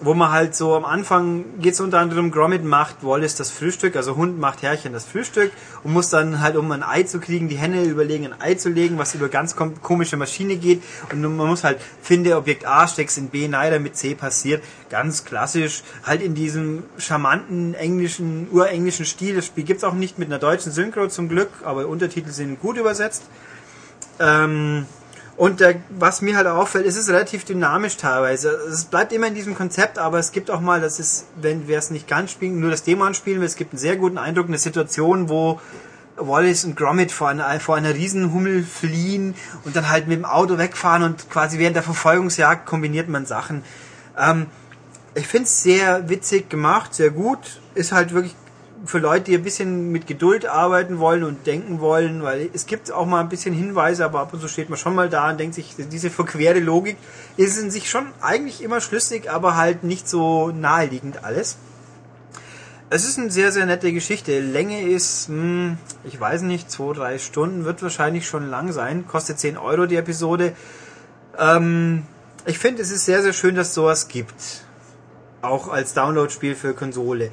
wo man halt so am Anfang geht es unter anderem, Gromit macht Wallace das Frühstück, also Hund macht Herrchen das Frühstück und muss dann halt, um ein Ei zu kriegen, die Henne überlegen, ein Ei zu legen, was über ganz kom komische Maschine geht und man muss halt, finde Objekt A, steckst in B, nein, damit C passiert. Ganz klassisch, halt in diesem charmanten englischen, urenglischen Stil. Das Spiel gibt's auch nicht mit einer deutschen Synchro zum Glück, aber Untertitel sind gut übersetzt. Ähm, Und der, was mir halt auffällt, es ist relativ dynamisch teilweise. Es bleibt immer in diesem Konzept, aber es gibt auch mal, das ist, wenn wir es nicht ganz spielen, nur das Demo anspielen, es gibt einen sehr guten Eindruck, eine Situation, wo Wallace und Gromit vor einer, vor einer Riesenhummel fliehen und dann halt mit dem Auto wegfahren und quasi während der Verfolgungsjagd kombiniert man Sachen. Ähm, ich finde es sehr witzig gemacht, sehr gut. Ist halt wirklich für Leute, die ein bisschen mit Geduld arbeiten wollen und denken wollen, weil es gibt auch mal ein bisschen Hinweise, aber ab und zu steht man schon mal da und denkt sich, diese verquere Logik ist in sich schon eigentlich immer schlüssig, aber halt nicht so naheliegend alles. Es ist eine sehr, sehr nette Geschichte. Länge ist, hm, ich weiß nicht, zwei, drei Stunden, wird wahrscheinlich schon lang sein. Kostet 10 Euro die Episode. Ähm, ich finde, es ist sehr, sehr schön, dass sowas gibt. Auch als Download-Spiel für Konsole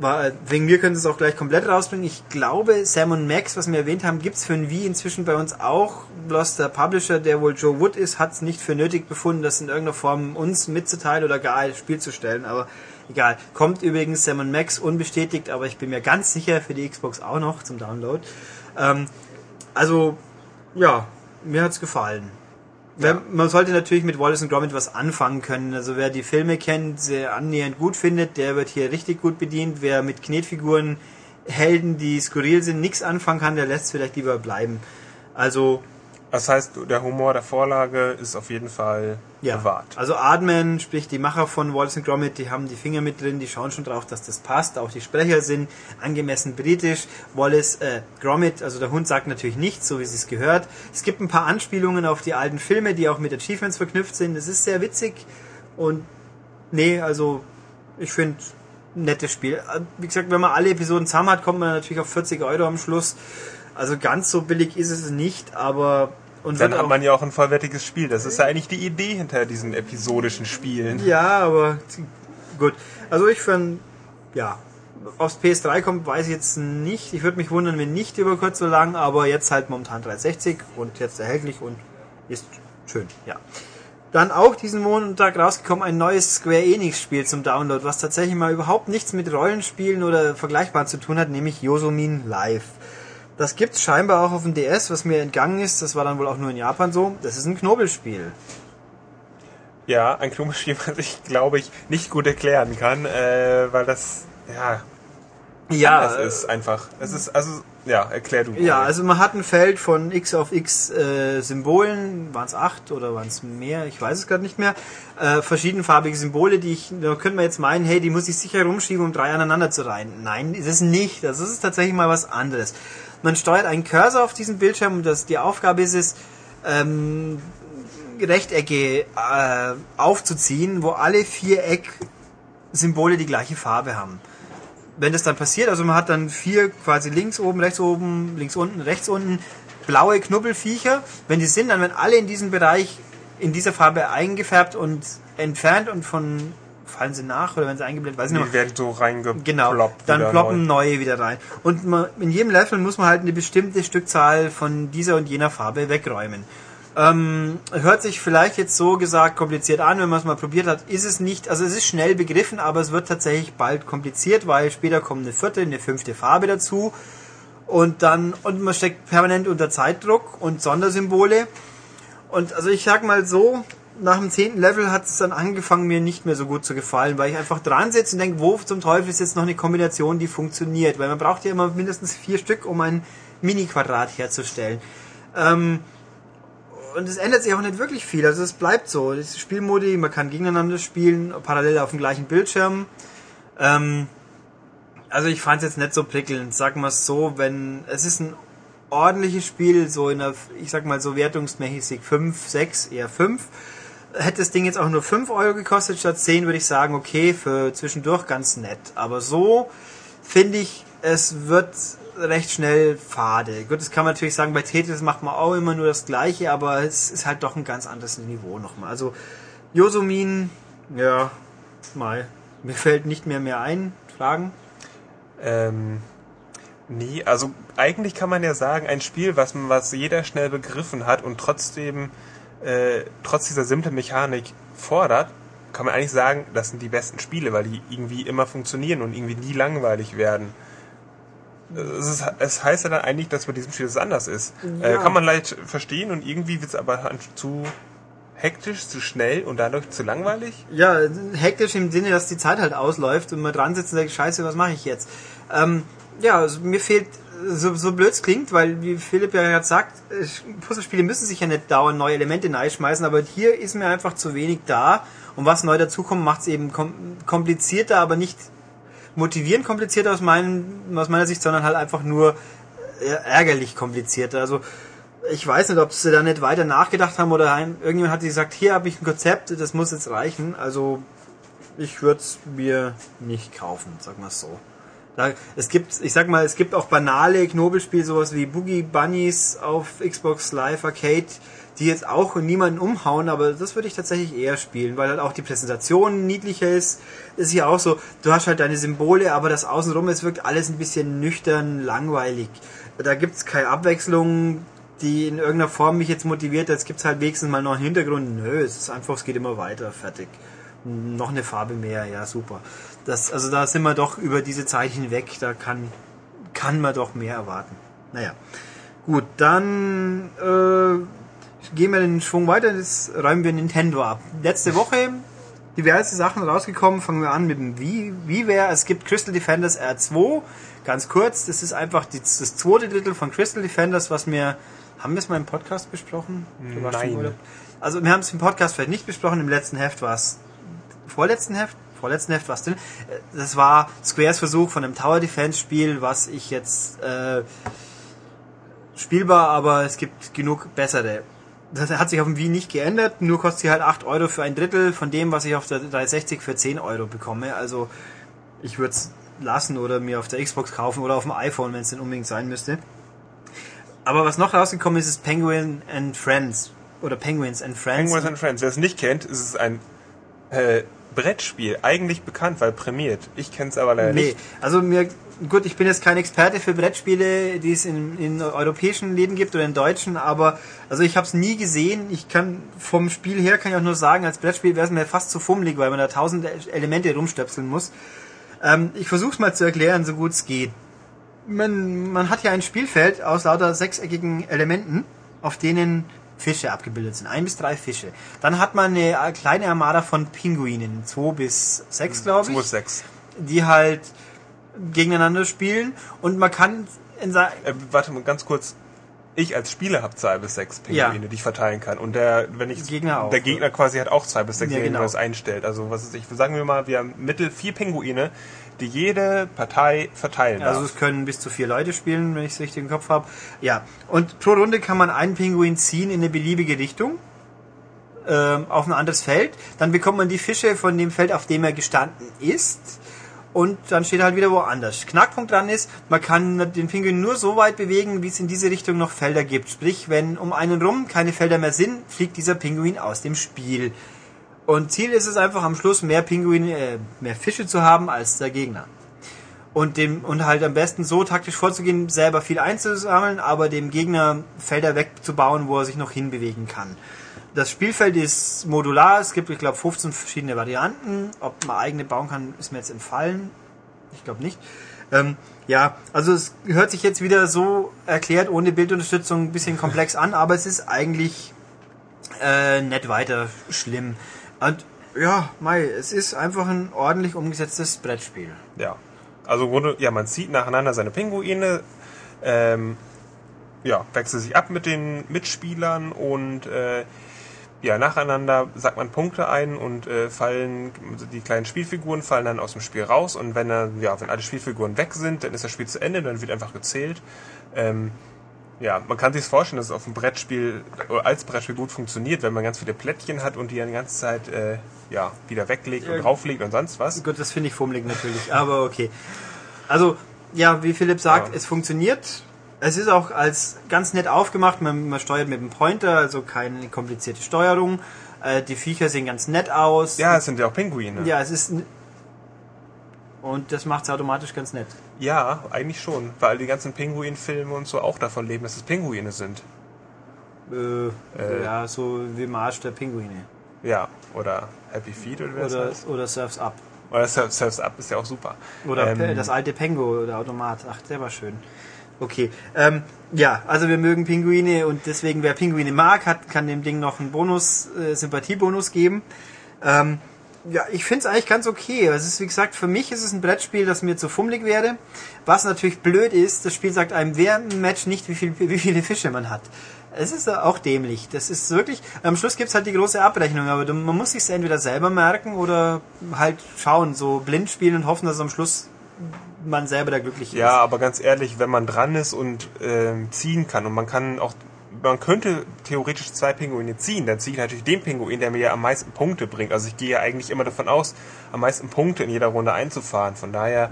war, wegen mir können sie es auch gleich komplett rausbringen. Ich glaube, Sam und Max, was wir erwähnt haben, gibt's für ein Wii inzwischen bei uns auch. Bloß der Publisher, der wohl Joe Wood ist, hat es nicht für nötig befunden, das in irgendeiner Form uns mitzuteilen oder gar als Spiel zu stellen. Aber egal. Kommt übrigens Sam und Max unbestätigt, aber ich bin mir ganz sicher für die Xbox auch noch zum Download. Ähm, also, ja, mir hat's gefallen. Ja. Man sollte natürlich mit Wallace und Gromit was anfangen können. Also wer die Filme kennt, sehr annähernd gut findet, der wird hier richtig gut bedient. Wer mit Knetfiguren, Helden, die skurril sind, nichts anfangen kann, der lässt vielleicht lieber bleiben. Also das heißt, der Humor der Vorlage ist auf jeden Fall ja. bewahrt. Also Aardman, sprich die Macher von Wallace and Gromit, die haben die Finger mit drin, die schauen schon drauf, dass das passt. Auch die Sprecher sind angemessen britisch. Wallace äh, Gromit, also der Hund sagt natürlich nichts, so wie es gehört. Es gibt ein paar Anspielungen auf die alten Filme, die auch mit Achievements verknüpft sind. Es ist sehr witzig und nee, also ich finde nettes Spiel. Wie gesagt, wenn man alle Episoden zusammen hat, kommt man natürlich auf 40 Euro am Schluss. Also ganz so billig ist es nicht, aber und dann hat man ja auch ein vollwertiges Spiel. Das ist ja eigentlich die Idee hinter diesen episodischen Spielen. Ja, aber gut. Also ich finde, ja, aufs PS3 kommt, weiß ich jetzt nicht. Ich würde mich wundern, wenn nicht über kurz so lang, aber jetzt halt momentan 360 und jetzt erhältlich und ist schön, ja. Dann auch diesen Montag rausgekommen ein neues Square Enix Spiel zum Download, was tatsächlich mal überhaupt nichts mit Rollenspielen oder vergleichbar zu tun hat, nämlich Yosomin Live. Das gibt's scheinbar auch auf dem DS, was mir entgangen ist. Das war dann wohl auch nur in Japan so. Das ist ein Knobelspiel. Ja, ein Knobelspiel, [LAUGHS] was ich glaube ich nicht gut erklären kann, äh, weil das ja ja das ist einfach. Es ist also ja erklär du. Ja, also man hat ein Feld von x auf x äh, Symbolen, waren es acht oder waren es mehr? Ich weiß es gerade nicht mehr. Äh, verschiedenfarbige Symbole, die ich, da könnte man jetzt meinen, hey, die muss ich sicher rumschieben, um drei aneinander zu reihen. Nein, ist es nicht. Das ist tatsächlich mal was anderes. Man steuert einen Cursor auf diesen Bildschirm und das, die Aufgabe ist es, ähm, Rechtecke äh, aufzuziehen, wo alle vier Eck-Symbole die gleiche Farbe haben. Wenn das dann passiert, also man hat dann vier quasi links oben, rechts oben, links unten, rechts unten blaue Knubbelfiecher. Wenn die sind, dann werden alle in diesem Bereich in dieser Farbe eingefärbt und entfernt und von fallen sie nach oder werden sie eingeblendet, weiß ich nicht. Die werden so reingeploppt. Genau, dann ploppen neu. neue wieder rein. Und man, in jedem Level muss man halt eine bestimmte Stückzahl von dieser und jener Farbe wegräumen. Ähm, hört sich vielleicht jetzt so gesagt kompliziert an, wenn man es mal probiert hat, ist es nicht, also es ist schnell begriffen, aber es wird tatsächlich bald kompliziert, weil später kommt eine vierte, eine fünfte Farbe dazu und dann, und man steckt permanent unter Zeitdruck und Sondersymbole. Und also ich sag mal so, nach dem zehnten Level hat es dann angefangen, mir nicht mehr so gut zu gefallen, weil ich einfach dran sitze und denke, wo zum Teufel ist jetzt noch eine Kombination, die funktioniert? Weil man braucht ja immer mindestens vier Stück, um ein Mini-Quadrat herzustellen. Ähm, und es ändert sich auch nicht wirklich viel. Also es bleibt so. Das Spielmodi, man kann gegeneinander spielen, parallel auf dem gleichen Bildschirm. Ähm, also ich fand es jetzt nicht so prickelnd. Sagen wir es so, wenn es ist ein ordentliches Spiel, so in der, ich sag mal so wertungsmäßig 5, 6, eher 5 hätte das Ding jetzt auch nur 5 Euro gekostet statt 10, würde ich sagen, okay, für zwischendurch ganz nett. Aber so finde ich, es wird recht schnell fade. Gut, das kann man natürlich sagen, bei Tetris macht man auch immer nur das Gleiche, aber es ist halt doch ein ganz anderes Niveau nochmal. Also, Yosumin, ja, mal, mir fällt nicht mehr mehr ein. Fragen? Ähm, nee, also eigentlich kann man ja sagen, ein Spiel, was, was jeder schnell begriffen hat und trotzdem äh, trotz dieser simplen Mechanik fordert, kann man eigentlich sagen, das sind die besten Spiele, weil die irgendwie immer funktionieren und irgendwie nie langweilig werden. es, ist, es heißt ja dann eigentlich, dass bei diesem Spiel es anders ist. Äh, Ja. kann man leicht verstehen und irgendwie wird es aber zu hektisch, zu schnell und dadurch zu langweilig. Ja, hektisch im Sinne, dass die Zeit halt ausläuft und man dran sitzt und denkt, scheiße, was mache ich jetzt? Ähm, ja, also mir fehlt, so, so blöd klingt, weil wie Philipp ja gerade sagt, Puzzlespiele müssen sich ja nicht dauernd neue Elemente schmeißen, aber hier ist mir einfach zu wenig da und was neu dazukommt, macht es eben kom komplizierter, aber nicht motivierend komplizierter aus, meinen, aus meiner Sicht, sondern halt einfach nur äh, ärgerlich komplizierter. Also ich weiß nicht, ob sie da nicht weiter nachgedacht haben oder irgendjemand hat gesagt, hier habe ich ein Konzept, das muss jetzt reichen. Also ich würde es mir nicht kaufen, sag mal so. Da, es gibt, ich sag mal, es gibt auch banale Knobelspiele, sowas wie Boogie Bunnies auf Xbox Live Arcade, die jetzt auch niemanden umhauen, aber das würde ich tatsächlich eher spielen, weil halt auch die Präsentation niedlicher ist. Ist ja auch so, du hast halt deine Symbole, aber das Außenrum, es wirkt alles ein bisschen nüchtern, langweilig. Da gibt's keine Abwechslung, die in irgendeiner Form mich jetzt motiviert. Jetzt gibt's halt wenigstens mal noch einen Hintergrund. Nö, es ist einfach, es geht immer weiter, fertig. Noch eine Farbe mehr, ja super. Das, also da sind wir doch über diese Zeit hinweg, da kann, kann man doch mehr erwarten. Naja, gut, dann äh, gehen wir den Schwung weiter, jetzt räumen wir Nintendo ab. Letzte Woche diverse Sachen rausgekommen, fangen wir an mit dem Wii, WiiWare. Es gibt Crystal Defenders R2, ganz kurz, das ist einfach die, das zweite Drittel von Crystal Defenders, was wir, haben wir es mal im Podcast besprochen? Nein. Also wir haben es im Podcast vielleicht nicht besprochen, im letzten Heft war es vorletzten Heft, vorletzten Heft was drin. Äh, Das war Squares Versuch von einem Tower Defense Spiel, was ich jetzt äh, spielbar, aber es gibt genug bessere. Das hat sich auf dem Wii nicht geändert, nur kostet sie halt 8 Euro für ein Drittel von dem, was ich auf der 360 für 10 Euro bekomme. Also ich würde es lassen oder mir auf der Xbox kaufen oder auf dem iPhone, wenn es denn unbedingt sein müsste. Aber was noch rausgekommen ist, ist Penguin and Friends. Oder Penguins and Friends. Penguins and Friends. Wer es nicht kennt, ist es ein äh, Brettspiel. Eigentlich bekannt, weil prämiert. Ich kenne es aber leider Nee, nicht. also mir, gut, ich bin jetzt kein Experte für Brettspiele, die es in, in europäischen Läden gibt oder in deutschen, aber also ich habe es nie gesehen. Ich kann vom Spiel her kann ich auch nur sagen, als Brettspiel wäre es mir fast zu fummelig, weil man da tausend Elemente rumstöpseln muss. Ähm, ich versuche es mal zu erklären, so gut es geht. Man, man hat hier ein Spielfeld aus lauter sechseckigen Elementen, auf denen Fische abgebildet sind. Ein bis drei Fische. Dann hat man eine kleine Armada von Pinguinen, zwei bis sechs, glaube ich 2,6. die halt gegeneinander spielen und man kann in Äh, warte mal ganz kurz. Ich als Spieler habe zwei bis sechs Pinguine, Ja. die ich verteilen kann. Und der, wenn ich Gegner auch. der Gegner quasi hat auch zwei bis sechs, Ja, wenn genau. man das einstellt. Also was ist ich? Sagen wir mal, wir haben mittel vier Pinguine, die jede Partei verteilen darf. also es können bis zu vier Leute spielen, wenn ich es richtig im Kopf habe. Ja, und pro Runde kann man einen Pinguin ziehen in eine beliebige Richtung ähm, auf ein anderes Feld. Dann bekommt man die Fische von dem Feld, auf dem er gestanden ist. Und dann steht er halt wieder woanders. Knackpunkt dran ist, man kann den Pinguin nur so weit bewegen, wie es in diese Richtung noch Felder gibt. Sprich, wenn um einen rum keine Felder mehr sind, fliegt dieser Pinguin aus dem Spiel. Und Ziel ist es einfach am Schluss mehr Pinguine, äh, mehr Fische zu haben als der Gegner. Und dem, und halt am besten so taktisch vorzugehen, selber viel einzusammeln, aber dem Gegner Felder wegzubauen, wo er sich noch hinbewegen kann. Das Spielfeld ist modular, es gibt, ich glaube, 15 verschiedene Varianten. Ob man eigene bauen kann, ist mir jetzt entfallen. Ich glaube nicht. Ähm, ja, also es hört sich jetzt wieder so erklärt, ohne Bildunterstützung, ein bisschen komplex an, aber es ist eigentlich äh, nicht weiter schlimm. Und ja, Mai, es ist einfach ein ordentlich umgesetztes Brettspiel. Ja. Also Grunde, ja, man zieht nacheinander seine Pinguine, ähm, ja, wechselt sich ab mit den Mitspielern und äh, ja, nacheinander sagt man Punkte ein und äh, fallen die kleinen Spielfiguren fallen dann aus dem Spiel raus und wenn er, ja, wenn alle Spielfiguren weg sind, dann ist das Spiel zu Ende, dann wird einfach gezählt. Ähm, ja, man kann sich vorstellen, dass es auf dem Brettspiel oder als Brettspiel gut funktioniert, wenn man ganz viele Plättchen hat und die dann die ganze Zeit äh, ja, wieder weglegt und Ja. drauflegt und sonst was. Gut, das finde ich fummelig natürlich, aber okay. Also, ja, wie Philipp sagt, Ja. es funktioniert. Es ist auch als ganz nett aufgemacht. Man, man steuert mit dem Pointer, also keine komplizierte Steuerung. Äh, die Viecher sehen ganz nett aus. Ja, es sind ja auch Pinguine. Ja, es ist. Und das macht es automatisch ganz nett. Ja, eigentlich schon, weil die ganzen Pinguin-Filme und so auch davon leben, dass es Pinguine sind. Äh, Äh. Ja, so wie Marsch der Pinguine. Ja, oder Happy Feet oder wie das Oder, heißt. oder Surfs Up. Oder Surf, Surf's Up ist ja auch super. Oder Ähm, das alte Pengo, der Automat. Ach, der war schön. Okay. Ähm, ja, also wir mögen Pinguine und deswegen, wer Pinguine mag, hat, kann dem Ding noch einen Bonus, äh, Sympathiebonus geben. Ähm, ja, ich finde es eigentlich ganz okay. Es ist, wie gesagt, für mich ist es ein Brettspiel, das mir zu fummelig wäre. Was natürlich blöd ist, das Spiel sagt einem während dem Match nicht, wie, viel, [LAUGHS] wie viele Fische man hat. Es ist auch dämlich. Das ist wirklich, am Schluss gibt's halt die große Abrechnung, aber man muss sich entweder selber merken oder halt schauen, so blind spielen und hoffen, dass am Schluss man selber da glücklich ist. Ja, aber ganz ehrlich, wenn man dran ist und ähm, ziehen kann und man kann auch, man könnte theoretisch zwei Pinguine ziehen, dann ziehe ich natürlich den Pinguin, der mir ja am meisten Punkte bringt. Also ich gehe ja eigentlich immer davon aus, am meisten Punkte in jeder Runde einzufahren. Von daher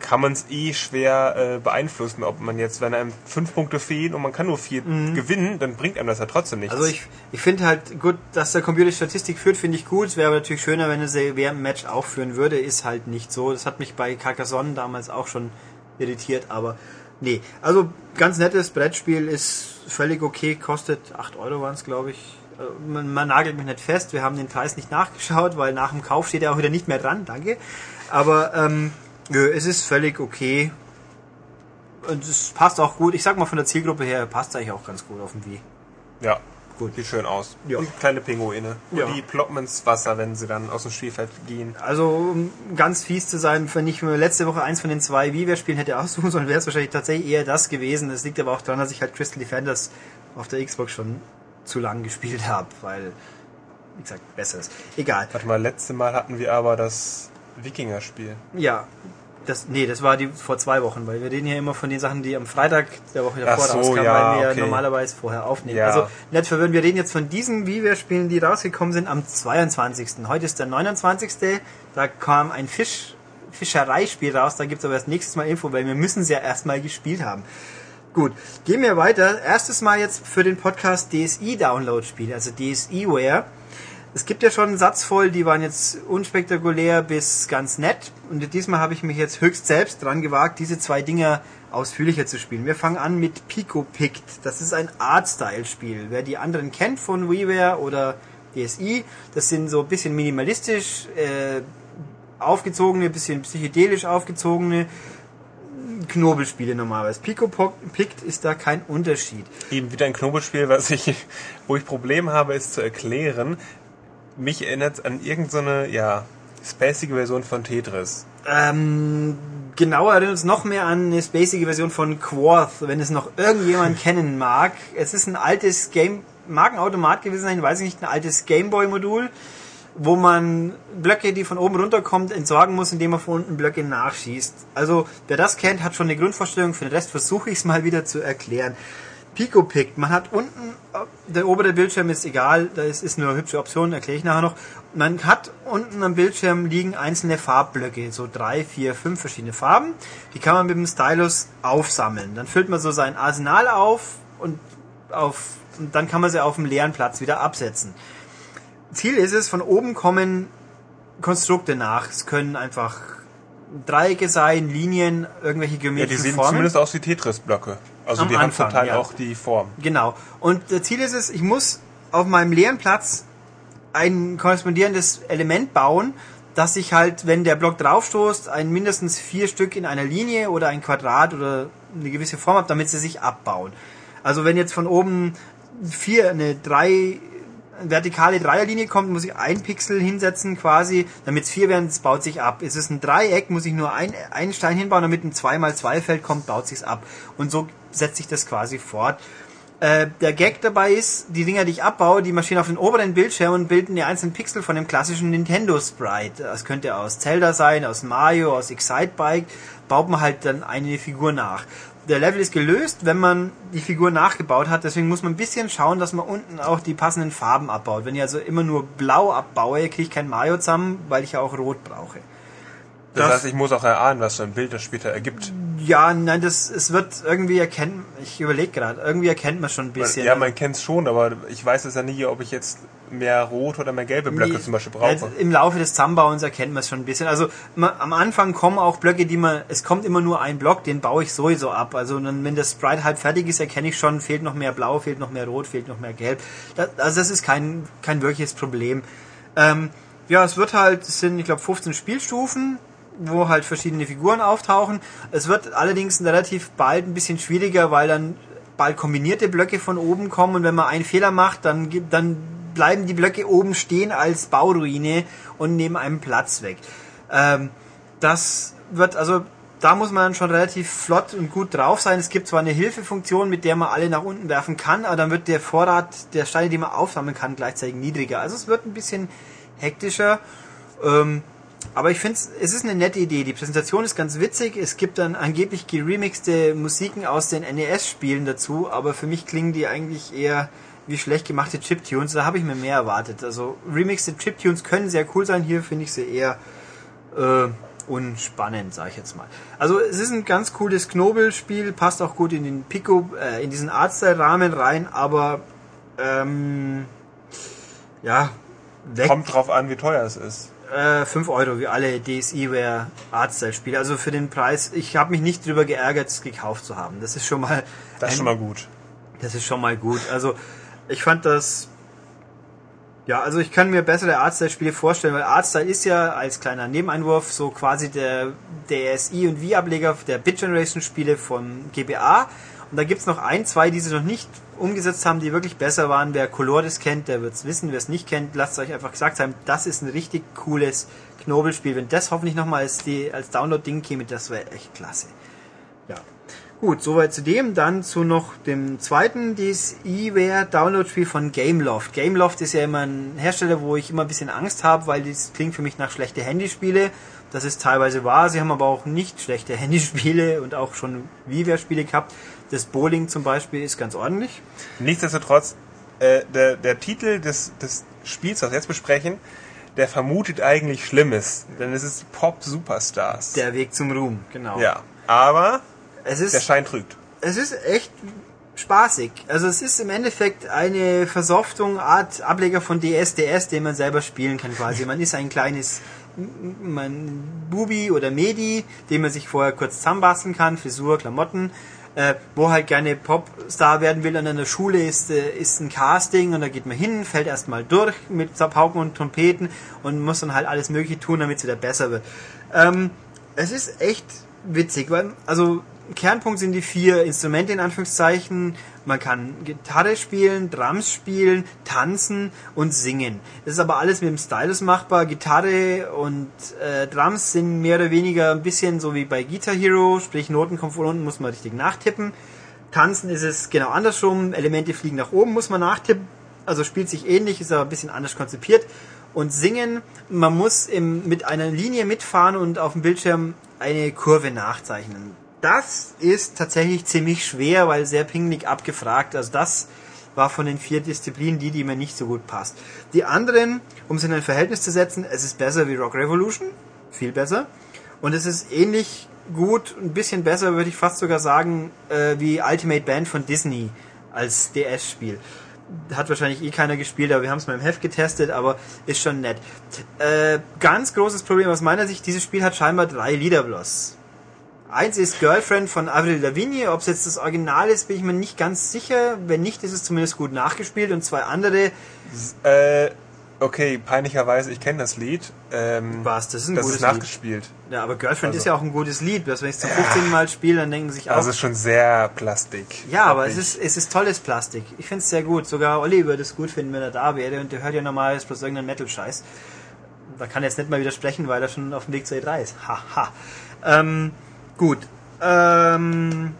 kann man es eh schwer äh, beeinflussen, ob man jetzt, wenn einem fünf Punkte fehlen und man kann nur vier gewinnen, dann bringt einem das ja trotzdem nichts. Also ich, ich finde halt gut, dass der Computer Statistik führt, finde ich gut. Es wäre aber natürlich schöner, wenn er sie während dem Match auch führen würde. Ist halt nicht so. Das hat mich bei Carcassonne damals auch schon irritiert, aber nee. Also ganz nettes Brettspiel, ist völlig okay, kostet 8 Euro waren es, glaube ich. Äh, Man, man nagelt mich nicht fest, wir haben den Preis nicht nachgeschaut, weil nach dem Kauf steht er auch wieder nicht mehr dran, danke. Aber ähm, es ist völlig okay. Und es passt auch gut. Ich sag mal von der Zielgruppe her, passt eigentlich auch ganz gut auf dem Wii. ja, Gut. sieht schön aus. Ja. Und kleine Pinguine. Ja. Und die ploppen ins Wasser, wenn sie dann aus dem Spielfeld gehen. Also, um ganz fies zu sein, wenn ich mir letzte Woche eins von den zwei WiiWare-Spielen hätte aussuchen sollen, wäre es wahrscheinlich tatsächlich eher das gewesen. Das liegt aber auch daran, dass ich halt Crystal Defenders auf der Xbox schon zu lang gespielt habe, weil, wie gesagt, besser ist. Egal. Warte mal, letzte Mal hatten wir aber das Wikinger-Spiel. Ja. Das, nee, das war die vor zwei Wochen, weil wir reden ja immer von den Sachen, die am Freitag der Woche davor so, rauskamen, ja, weil wir okay. normalerweise vorher aufnehmen. Ja. Also nicht verwirren, wir reden jetzt von diesen WiiWare-Spielen, die rausgekommen sind am 22. Heute ist der 29. Da kam ein Fisch, Fischereispiel raus, da gibt's aber erst nächstes Mal Info, weil wir müssen es ja erstmal gespielt haben. Gut, gehen wir weiter. Erstes Mal jetzt für den Podcast DSI-Download-Spiel, also DSI-Ware. Es gibt ja schon einen Satz voll, die waren jetzt unspektakulär bis ganz nett. Und diesmal habe ich mich jetzt höchst selbst dran gewagt, diese zwei Dinger ausführlicher zu spielen. Wir fangen an mit Pico Pict. Das ist ein Art-Style-Spiel. Wer die anderen kennt von WiiWare oder DSI, das sind so ein bisschen minimalistisch äh, aufgezogene, bisschen psychedelisch aufgezogene Knobelspiele normalerweise. Pico Pict ist da kein Unterschied. Eben wieder ein Knobelspiel, was ich, wo ich Probleme habe, es zu erklären. Mich erinnert es an irgendeine, ja, spacige Version von Tetris. Ähm, genauer erinnert uns noch mehr an eine spacige Version von Quarth, wenn es noch irgendjemand [LAUGHS] kennen mag. Es ist ein altes Game, mag ein Automat gewesen sein, weiß ich nicht, ein altes Gameboy-Modul, wo man Blöcke, die von oben runterkommt, entsorgen muss, indem man von unten Blöcke nachschießt. Also, wer das kennt, hat schon eine Grundvorstellung. Für den Rest versuche ich es mal wieder zu erklären. Pico Pick. Man hat unten, der obere Bildschirm ist egal, da ist, ist nur eine hübsche Option, erkläre ich nachher noch. Man hat unten am Bildschirm liegen einzelne Farbblöcke, so drei, vier, fünf verschiedene Farben. Die kann man mit dem Stylus aufsammeln. Dann füllt man so sein Arsenal auf und auf, und dann kann man sie auf dem leeren Platz wieder absetzen. Ziel ist es, von oben kommen Konstrukte nach. Es können einfach Dreiecke sein, Linien, irgendwelche Ja, die geometrischen sehen Formen. zumindest aus wie Tetris-Blöcke. Also Am die haben Anfang, zum Teil ja. auch die Form. Genau. Und das Ziel ist es, ich muss auf meinem leeren Platz ein korrespondierendes Element bauen, dass ich halt, wenn der Block draufstoßt, ein mindestens vier Stück in einer Linie oder ein Quadrat oder eine gewisse Form habe, damit sie sich abbauen. Also wenn jetzt von oben vier, eine drei vertikale Dreierlinie kommt, muss ich ein Pixel hinsetzen quasi, damit es vier werden, es baut sich ab. Ist es ein Dreieck, muss ich nur ein, einen Stein hinbauen, damit ein 2x2 Feld kommt, baut sich's ab. Und so setzt sich das quasi fort. Äh, der Gag dabei ist, die Dinger, die ich abbaue, die marschieren auf den oberen Bildschirm und bilden die einzelnen Pixel von dem klassischen Nintendo Sprite. Das könnte aus Zelda sein, aus Mario, aus Excitebike. Baut man halt dann eine Figur nach. Der Level ist gelöst, wenn man die Figur nachgebaut hat. Deswegen muss man ein bisschen schauen, dass man unten auch die passenden Farben abbaut. Wenn ich also immer nur blau abbaue, kriege ich kein Mario zusammen, weil ich ja auch rot brauche. Das, Das- heißt, ich muss auch erahnen, was so ein Bild das später ergibt. Ja, nein, das es wird irgendwie erkennen. Ich überlege gerade, irgendwie erkennt man schon ein bisschen. Ja, man kennt es schon, aber ich weiß es ja nie, ob ich jetzt mehr rote oder mehr gelbe Blöcke Nee, zum Beispiel brauche. Im Laufe des Zusammenbauens erkennt man es schon ein bisschen. Also ma, am Anfang kommen auch Blöcke, die man, es kommt immer nur ein Block, den baue ich sowieso ab. Also dann, wenn das Sprite halb fertig ist, erkenne ich schon, fehlt noch mehr Blau, fehlt noch mehr Rot, fehlt noch mehr Gelb. Das, also das ist kein, kein wirkliches Problem. Ähm, Ja, es wird halt, es sind, ich glaube, 15 Spielstufen, wo halt verschiedene Figuren auftauchen. Es wird allerdings relativ bald ein bisschen schwieriger, weil dann bald kombinierte Blöcke von oben kommen und wenn man einen Fehler macht, dann, dann bleiben die Blöcke oben stehen als Bauruine und nehmen einem Platz weg. Ähm, das wird, also da muss man schon relativ flott und gut drauf sein. Es gibt zwar eine Hilfefunktion, mit der man alle nach unten werfen kann, aber dann wird der Vorrat der Steine, die man aufsammeln kann, gleichzeitig niedriger. Also es wird ein bisschen hektischer. Ähm, aber ich finde es ist eine nette Idee. Die Präsentation ist ganz witzig. Es gibt dann angeblich geremixte Musiken aus den NES-Spielen dazu, aber für mich klingen die eigentlich eher wie schlecht gemachte Chiptunes. Da habe ich mir mehr erwartet. Also remixte Chiptunes können sehr cool sein. Hier finde ich sie eher äh, unspannend, sage ich jetzt mal. Also es ist ein ganz cooles Knobelspiel, passt auch gut in den Pico, äh, in diesen Artstyle-Rahmen rein, aber ähm, ja, weg. Kommt drauf an, wie teuer es ist. Äh, 5 Euro wie alle DSiWare Artstyle-Spiele. Also für den Preis, ich habe mich nicht drüber geärgert, es gekauft zu haben. Das ist schon mal Das ist ein- schon mal gut. das ist schon mal gut. Also ich fand das. Ja, also ich kann mir bessere Artstyle-Spiele vorstellen, weil Artstyle ist ja als kleiner Nebeneinwurf so quasi der DSi und Wii-Ableger der Bit-Generation-Spiele von GBA. Und da gibt's noch ein, zwei, die sie noch nicht umgesetzt haben, die wirklich besser waren. Wer Colores kennt, der wird's wissen. Wer es nicht kennt, lasst euch einfach gesagt haben, das ist ein richtig cooles Knobelspiel. Wenn das hoffentlich nochmal als, als Download-Ding käme, das wäre echt klasse. Ja. Gut, soweit zu dem. Dann zu noch dem zweiten DSiWare Download-Spiel von Gameloft. Gameloft ist ja immer ein Hersteller, wo ich immer ein bisschen Angst habe, weil das klingt für mich nach schlechte Handyspiele. Das ist teilweise wahr. Sie haben aber auch nicht schlechte [LAUGHS] Handyspiele und auch schon WiiWare-Spiele gehabt. Das Bowling zum Beispiel ist ganz ordentlich. Nichtsdestotrotz, äh, der, der Titel des, des Spiels, das wir jetzt besprechen, der vermutet eigentlich Schlimmes. Denn es ist Pop Superstars. Der Weg zum Ruhm, genau. ja. Aber Es ist der Schein trügt. es ist echt spaßig. Also es ist im Endeffekt eine Versoftung, Art Ableger von DS, DS, den man selber spielen kann quasi. Man ist ein kleines man, Bubi oder Medi, den man sich vorher kurz zusammenbasteln kann, Frisur, Klamotten, äh, wo halt gerne Popstar werden will. Und an der Schule ist, äh, ist ein Casting und da geht man hin, fällt erstmal durch mit Pauken und Trompeten und muss dann halt alles Mögliche tun, damit es wieder besser wird. Ähm, es ist echt witzig, weil, also Kernpunkt sind die vier Instrumente in Anführungszeichen. Man kann Gitarre spielen, Drums spielen, tanzen und singen. Das ist aber alles mit dem Stylus machbar. Gitarre und äh, Drums sind mehr oder weniger ein bisschen so wie bei Guitar Hero, sprich Noten kommen von unten, muss man richtig nachtippen. Tanzen ist es genau andersrum, Elemente fliegen nach oben, muss man nachtippen. Also spielt sich ähnlich, ist aber ein bisschen anders konzipiert. Und singen, man muss im, mit einer Linie mitfahren und auf dem Bildschirm eine Kurve nachzeichnen. Das ist tatsächlich ziemlich schwer, weil sehr pingelig abgefragt. Also das war von den vier Disziplinen die, die mir nicht so gut passt. Die anderen, um es in ein Verhältnis zu setzen, es ist besser wie Rock Revolution, viel besser. Und es ist ähnlich gut, ein bisschen besser, würde ich fast sogar sagen, äh, wie Ultimate Band von Disney als DS-Spiel. Hat wahrscheinlich eh keiner gespielt, aber wir haben es mal im Heft getestet, aber ist schon nett. Äh, ganz großes Problem aus meiner Sicht, dieses Spiel hat scheinbar drei Lieder. Eins ist Girlfriend von Avril Lavigne. Ob es jetzt das Original ist, bin ich mir nicht ganz sicher. Wenn nicht, ist es zumindest gut nachgespielt. Und zwei andere Äh, okay, peinlicherweise, ich kenne das Lied. Ähm, war es. Das ist ein das gutes ist Lied. nachgespielt. Ja, aber Girlfriend Also- ist ja auch ein gutes Lied. Bloß wenn ich es zum 15. Mal spiele, dann denken sich auch... Also es ist schon sehr Plastik. ja, aber es ist, es ist tolles Plastik. Ich finde es sehr gut. Sogar Olli würde es gut finden, wenn er da wäre. Und der hört ja normalerweise bloß irgendeinen Metal-Scheiß. Da kann er jetzt nicht mal widersprechen, weil er schon auf dem Weg zur E3 ist. Haha. Ähm, gut. Ähm,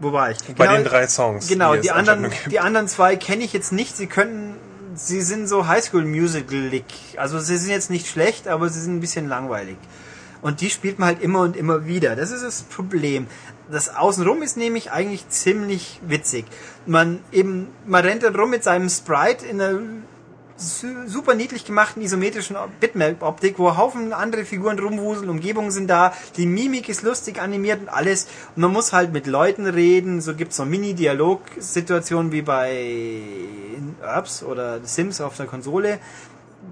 wo war ich? Bei den drei Songs. Genau, es die anderen, die anderen zwei kenne ich jetzt nicht. Sie könnten, sie sind so Highschool Musical-ig. Also sie sind jetzt nicht schlecht, aber sie sind ein bisschen langweilig. Und die spielt man halt immer und immer wieder. Das ist das Problem. Das Außenrum ist nämlich eigentlich ziemlich witzig. Man eben, man rennt dann rum mit seinem Sprite in einer su- super niedlich gemachten isometrischen Bitmap-Optik, wo Haufen andere Figuren rumwuseln, Umgebungen sind da, die Mimik ist lustig animiert und alles. Und man muss halt mit Leuten reden, so gibt's so Mini-Dialog-Situationen wie bei Urbs oder Sims auf der Konsole.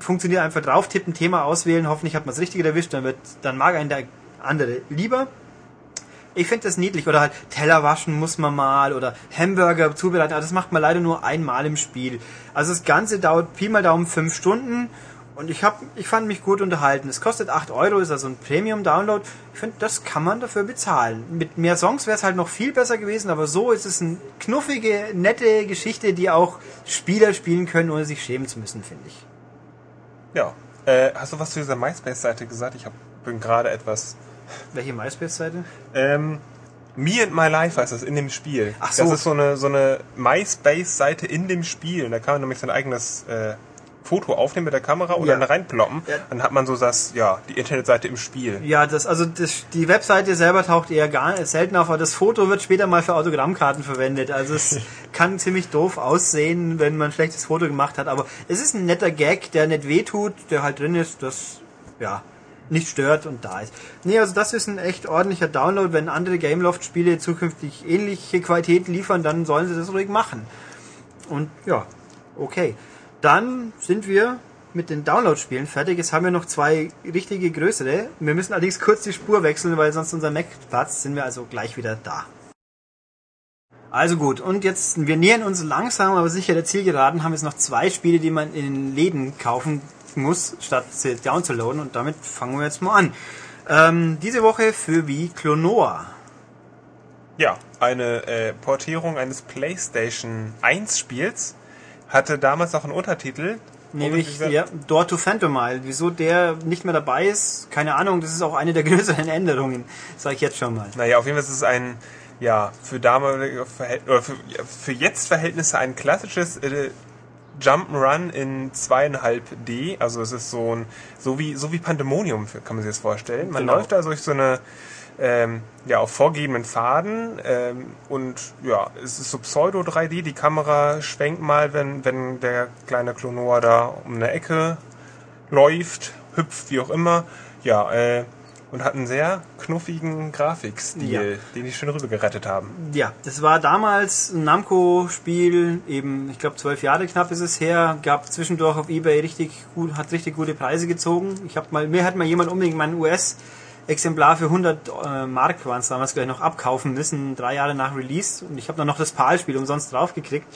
Funktioniert einfach drauf, tippen, Thema auswählen, hoffentlich hat man das Richtige erwischt, dann wird, dann mag einen der andere lieber. Ich finde das niedlich. Oder halt Teller waschen muss man mal oder Hamburger zubereiten. Aber das macht man leider nur einmal im Spiel. Also das Ganze dauert Pi mal Daumen fünf Stunden Und ich, hab, ich fand mich gut unterhalten. Es kostet 8 Euro, ist also ein Premium-Download. Ich finde, das kann man dafür bezahlen. Mit mehr Songs wäre es halt noch viel besser gewesen, aber so ist es eine knuffige, nette Geschichte, die auch Spieler spielen können, ohne sich schämen zu müssen, finde ich. Ja. Äh, hast du was zu dieser MySpace-Seite gesagt? Ich hab, bin gerade etwas. Welche MySpace-Seite? Ähm, Me and My Life heißt das in dem Spiel. Ach so. Das ist so eine, so eine MySpace-Seite in dem Spiel. Da kann man nämlich sein eigenes äh, Foto aufnehmen mit der Kamera und Ja. dann reinploppen. Ja. Dann hat man so das, ja, die Internetseite im Spiel. Ja, das, also das, die Webseite selber taucht eher gar selten auf, aber das Foto wird später mal für Autogrammkarten verwendet. Also es [LAUGHS] kann ziemlich doof aussehen, wenn man ein schlechtes Foto gemacht hat, aber es ist ein netter Gag, der nicht wehtut, der halt drin ist, das ja nicht stört und da ist. Nee, also das ist ein echt ordentlicher Download. Wenn andere Gameloft-Spiele zukünftig ähnliche Qualität liefern, dann sollen sie das ruhig machen. Und ja, okay. Dann sind wir mit den Download-Spielen fertig. Jetzt haben wir noch zwei richtige größere. Wir müssen allerdings kurz die Spur wechseln, weil sonst unser Mac platzt. Sind wir also gleich wieder da. Also gut, und jetzt, wir nähern uns langsam, aber sicher der Zielgeraden, haben jetzt noch zwei Spiele, die man in den Läden kaufen muss, statt sie downzuladen. Und damit fangen wir jetzt mal an. Ähm, diese Woche für wie Clonoa. Ja, eine äh, Portierung eines PlayStation 1 Spiels hatte damals noch einen Untertitel. Nämlich ja, Door to Phantomile. Wieso der nicht mehr dabei ist, keine Ahnung. Das ist auch eine der [LAUGHS] größeren Änderungen, sage ich jetzt schon mal. Naja, auf jeden Fall ist es ein, ja, für damalige Verhält oder für, für jetzt Verhältnisse ein klassisches äh, Jump'n'Run in zweieinhalb D. Also es ist so ein, so wie, so wie Pandemonium, kann man sich das vorstellen. Man Genau. läuft da durch so eine, ähm, ja, auf vorgegebenen Pfaden ähm, und ja, es ist so Pseudo 3D. Die Kamera schwenkt mal, wenn, wenn der kleine Klonoa da um eine Ecke läuft, hüpft, wie auch immer. Ja, äh, und hat einen sehr knuffigen Grafikstil, Ja. den die schön rübergerettet haben. Ja, das war damals ein Namco-Spiel, eben, ich glaube, zwölf Jahre knapp ist es her, gab zwischendurch auf Ebay richtig gut, hat richtig gute Preise gezogen. Ich habe mal, mir hat mal jemand unbedingt mein US-Exemplar für 100 äh, Mark waren es damals gleich noch abkaufen müssen, drei Jahre nach Release und ich habe dann noch das PAL-Spiel umsonst draufgekriegt.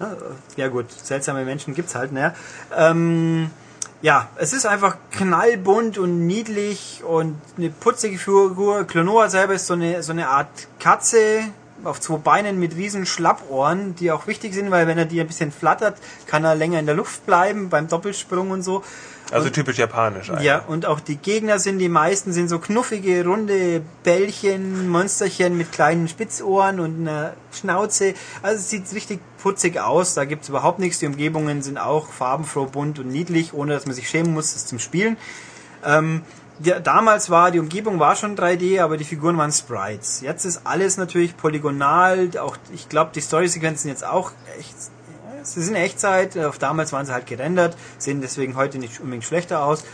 Ja, Ja gut, seltsame Menschen gibt's halt, ne? Ähm, ja, es ist einfach knallbunt und niedlich und eine putzige Figur. Klonoa selber ist so eine, so eine Art Katze auf zwei Beinen mit riesen Schlappohren, die auch wichtig sind, weil wenn er die ein bisschen flattert, kann er länger in der Luft bleiben beim Doppelsprung und so. Also typisch japanisch eigentlich. Ja, und auch die Gegner sind, die meisten sind so knuffige, runde Bällchen, Monsterchen mit kleinen Spitzohren und einer Schnauze. Also es sieht richtig putzig aus, da gibt's überhaupt nichts. Die Umgebungen sind auch farbenfroh, bunt und niedlich, ohne dass man sich schämen muss, das zum Spielen. Ähm, ja, damals war, die Umgebung war schon 3D, aber die Figuren waren Sprites. Jetzt ist alles natürlich polygonal, auch, ich glaube, die Storysequenzen jetzt auch echt Sie sind Echtzeit, auf damals waren sie halt gerendert, sehen deswegen heute nicht unbedingt schlechter aus.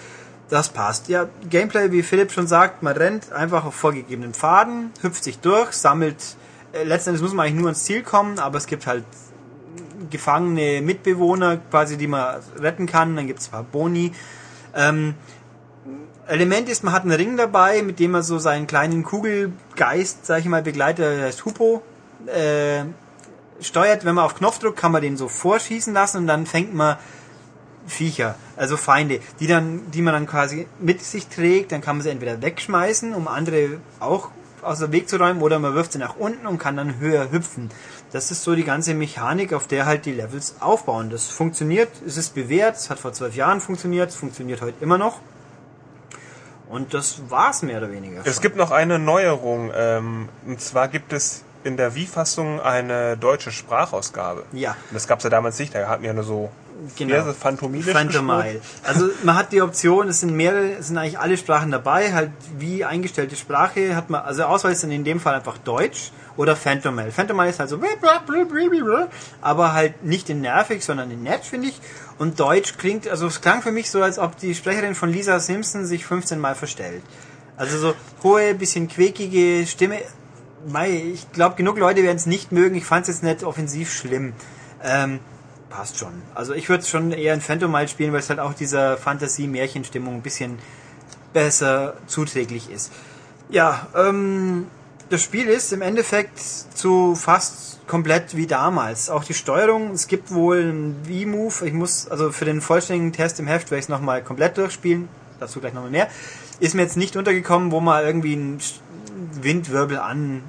Das passt. Ja, Gameplay, wie Philipp schon sagt, man rennt einfach auf vorgegebenen Pfaden, hüpft sich durch, sammelt. Äh, letzten Endes muss man eigentlich nur ans Ziel kommen, aber es gibt halt gefangene Mitbewohner, quasi, die man retten kann. Dann gibt es ein paar Boni. Ähm, Element ist, man hat einen Ring dabei, mit dem man so seinen kleinen Kugelgeist, sag ich mal, begleitet, der heißt Hupo, äh, steuert, wenn man auf Knopfdruck, kann man den so vorschießen lassen und dann fängt man Viecher, also Feinde, die dann, die man dann quasi mit sich trägt, dann kann man sie entweder wegschmeißen, um andere auch aus dem Weg zu räumen, oder man wirft sie nach unten und kann dann höher hüpfen. Das ist so die ganze Mechanik, auf der halt die Levels aufbauen. Das funktioniert, es ist bewährt, es hat vor zwölf Jahren funktioniert, es funktioniert heute immer noch. Und das war's mehr oder weniger. Es schon. gibt noch eine Neuerung. Ähm, und zwar gibt es in der Wii-Fassung eine deutsche Sprachausgabe. Ja. Und das gab es ja damals nicht. Da hatten wir nur so Genau. Phantomilisch Phantomile. Also man hat die Option, es sind mehrere, es sind eigentlich alle Sprachen dabei, halt wie eingestellte Sprache hat man, also Auswahl ist dann in dem Fall einfach Deutsch oder Phantomile. Phantomile ist halt so, aber halt nicht in nervig, sondern in nett, finde ich. Und Deutsch klingt, also es klang für mich so, als ob die Sprecherin von Lisa Simpson sich 15 Mal verstellt. Also so hohe, bisschen quäkige Stimme. Mei, ich glaube, genug Leute werden es nicht mögen. Ich fand es jetzt nicht offensiv schlimm. Ähm, passt schon. Also ich würde schon eher in Phantomile spielen, weil es halt auch dieser Fantasie-Märchenstimmung ein bisschen besser zuträglich ist. Ja, ähm, das Spiel ist im Endeffekt zu fast komplett wie damals. Auch die Steuerung, es gibt wohl einen V-Move. Ich muss, also für den vollständigen Test im Heft werde ich es nochmal komplett durchspielen. Dazu gleich nochmal mehr. Ist mir jetzt nicht untergekommen, wo man irgendwie einen Windwirbel an,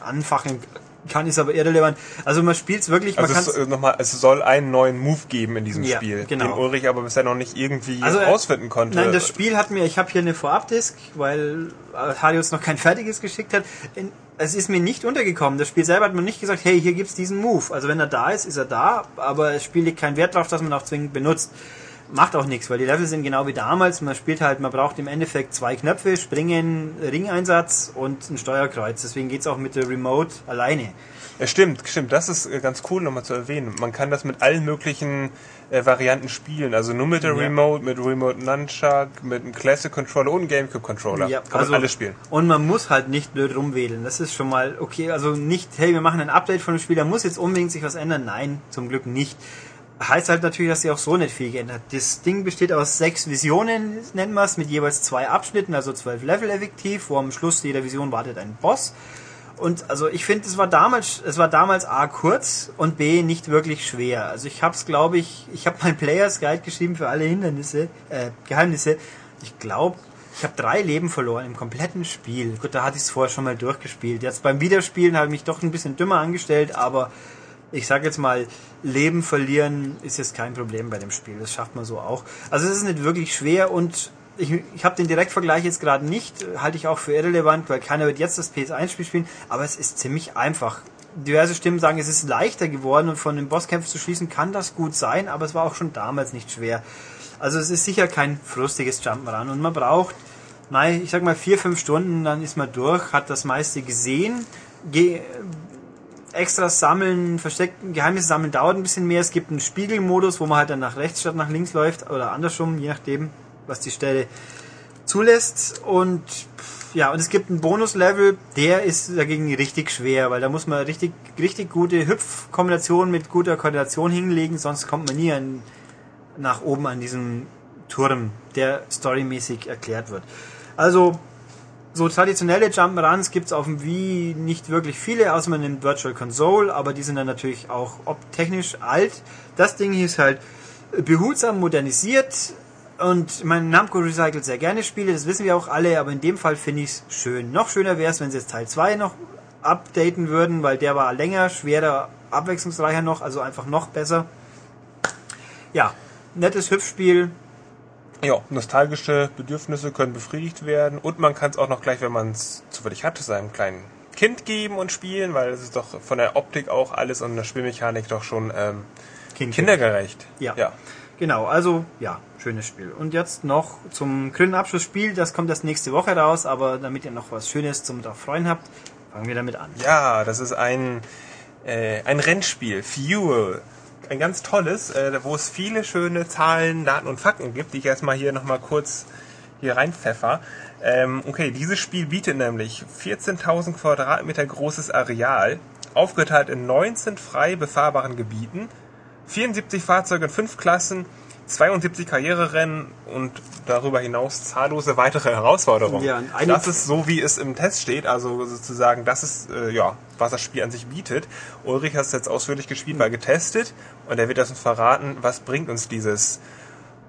anfachen kann, ist aber irrelevant. Also man spielt es wirklich, man Also es, äh, nochmal, es soll einen neuen Move geben in diesem Ja, Spiel, genau. den Ulrich aber bisher noch nicht irgendwie Also, äh, rausfinden konnte. Nein, das Spiel hat mir, ich habe hier eine Vorabdisk, weil Harry uns noch kein fertiges geschickt hat. Es ist mir nicht untergekommen. Das Spiel selber hat mir nicht gesagt, hey, hier gibt's diesen Move. Also wenn er da ist, ist er da, aber das Spiel legt keinen Wert darauf, dass man auch zwingend benutzt. Macht auch nichts, weil die Level sind genau wie damals. Man spielt halt, man braucht im Endeffekt zwei Knöpfe, Springen, Ringeinsatz und ein Steuerkreuz. Deswegen geht's auch mit der Remote alleine. Ja, stimmt, stimmt. Das ist äh, ganz cool nochmal zu erwähnen. Man kann das mit allen möglichen äh, Varianten spielen. Also nur mit der Ja. Remote, mit Remote Nunchuck, mit einem Classic Controller und einem Gamecube Controller. Ja, kann also- man alles spielen. Und man muss halt nicht blöd rumwählen. Das ist schon mal okay. Also nicht, hey, wir machen ein Update von dem Spiel, da muss jetzt unbedingt sich was ändern. Nein, zum Glück nicht. Heißt halt natürlich, dass sie auch so nicht viel geändert. Das Ding besteht aus sechs Visionen, nennen wir es, mit jeweils zwei Abschnitten, also zwölf Level effektiv, wo am Schluss jeder Vision wartet ein Boss. Und also ich finde, es war damals, es war damals A kurz und B nicht wirklich schwer. Also ich habe es, glaube ich, ich habe mein Players Guide geschrieben für alle Hindernisse, äh, Geheimnisse. Ich glaube, ich habe drei Leben verloren im kompletten Spiel. Gut, da hatte ich es vorher schon mal durchgespielt. Jetzt beim Wiederspielen habe ich mich doch ein bisschen dümmer angestellt, aber ich sage jetzt mal, Leben verlieren ist jetzt kein Problem bei dem Spiel. Das schafft man so auch. Also es ist nicht wirklich schwer und ich, ich habe den Direktvergleich jetzt gerade nicht, halte ich auch für irrelevant, weil keiner wird jetzt das PS1-Spiel spielen, aber es ist ziemlich einfach. Diverse Stimmen sagen, es ist leichter geworden und von den Bosskämpfen zu schließen kann das gut sein, aber es war auch schon damals nicht schwer. Also es ist sicher kein frustiges Jump'n'Run und man braucht, nein, ich sag mal vier, fünf Stunden, dann ist man durch, hat das meiste gesehen. Ge Extras sammeln, versteckten Geheimnisse sammeln dauert ein bisschen mehr. Es gibt einen Spiegelmodus, wo man halt dann nach rechts statt nach links läuft oder andersrum, je nachdem, was die Stelle zulässt. Und ja, und es gibt einen Bonuslevel, der ist dagegen richtig schwer, weil da muss man richtig, richtig gute Hüpfkombinationen mit guter Koordination hinlegen, sonst kommt man nie an, nach oben an diesem Turm, der storymäßig erklärt wird. Also so traditionelle Jump'n'Runs gibt's auf dem Wii nicht wirklich viele, außer man nimmt Virtual Console, aber die sind dann natürlich auch ob technisch alt. Das Ding hier ist halt behutsam modernisiert und mein Namco recycelt sehr gerne Spiele, das wissen wir auch alle, aber in dem Fall finde ich es schön. Noch schöner wäre es, wenn sie jetzt Teil 2 noch updaten würden, weil der war länger, schwerer, abwechslungsreicher noch, also einfach noch besser. Ja, nettes Hüpfspiel, Ja, nostalgische Bedürfnisse können befriedigt werden und man kann es auch noch gleich, wenn man es zufällig hat, seinem kleinen Kind geben und spielen, weil es ist doch von der Optik auch alles und der Spielmechanik doch schon ähm, Kind- kindergerecht. Ja. ja. Genau, also ja, schönes Spiel. Und jetzt noch zum grünen Abschlussspiel, das kommt erst nächste Woche raus, aber damit ihr noch was Schönes zum drauf freuen habt, fangen wir damit an. Ja, das ist ein, äh, ein Rennspiel, Fuel. Ein ganz tolles, äh, wo es viele schöne Zahlen, Daten und Fakten gibt, die ich erstmal hier nochmal kurz hier reinpfeffer. Ähm, okay, dieses Spiel bietet nämlich 14.000 Quadratmeter großes Areal, aufgeteilt in 19 frei befahrbaren Gebieten, 74 Fahrzeuge in 5 Klassen, 72 Karriererennen und darüber hinaus zahllose weitere Herausforderungen. Ja, das ist so, wie es im Test steht, also sozusagen, das ist, äh, ja, was das Spiel an sich bietet. Ulrich hat es jetzt ausführlich gespielt, mal getestet und er wird das uns verraten, was bringt uns dieses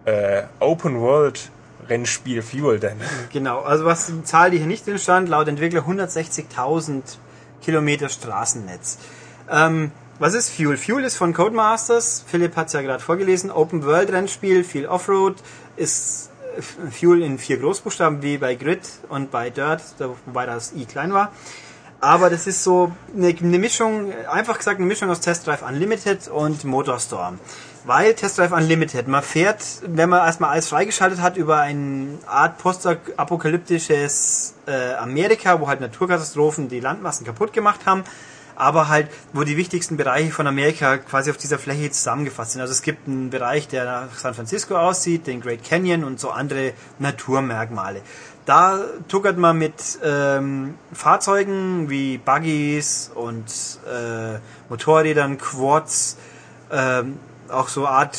äh, Open World Rennspiel Fuel denn? Genau, also was die Zahl, die hier nicht drin stand, laut Entwickler 160.000 Kilometer Straßennetz. Ähm, was ist Fuel? Fuel ist von Codemasters, Philipp hat es ja gerade vorgelesen, Open World Rennspiel, viel Offroad, ist äh, Fuel in vier Großbuchstaben wie bei Grid und bei Dirt, wobei das i klein war. Aber das ist so eine, eine Mischung, einfach gesagt eine Mischung aus Test Drive Unlimited und Motorstorm. Weil Test Drive Unlimited, man fährt, wenn man erstmal alles freigeschaltet hat, über eine Art postapokalyptisches äh, Amerika, wo halt Naturkatastrophen die Landmassen kaputt gemacht haben, aber halt, wo die wichtigsten Bereiche von Amerika quasi auf dieser Fläche zusammengefasst sind. Also es gibt einen Bereich, der nach San Francisco aussieht, den Great Canyon und so andere Naturmerkmale. Da tuckert man mit ähm, Fahrzeugen wie Buggies und äh, Motorrädern, Quads, ähm, auch so Art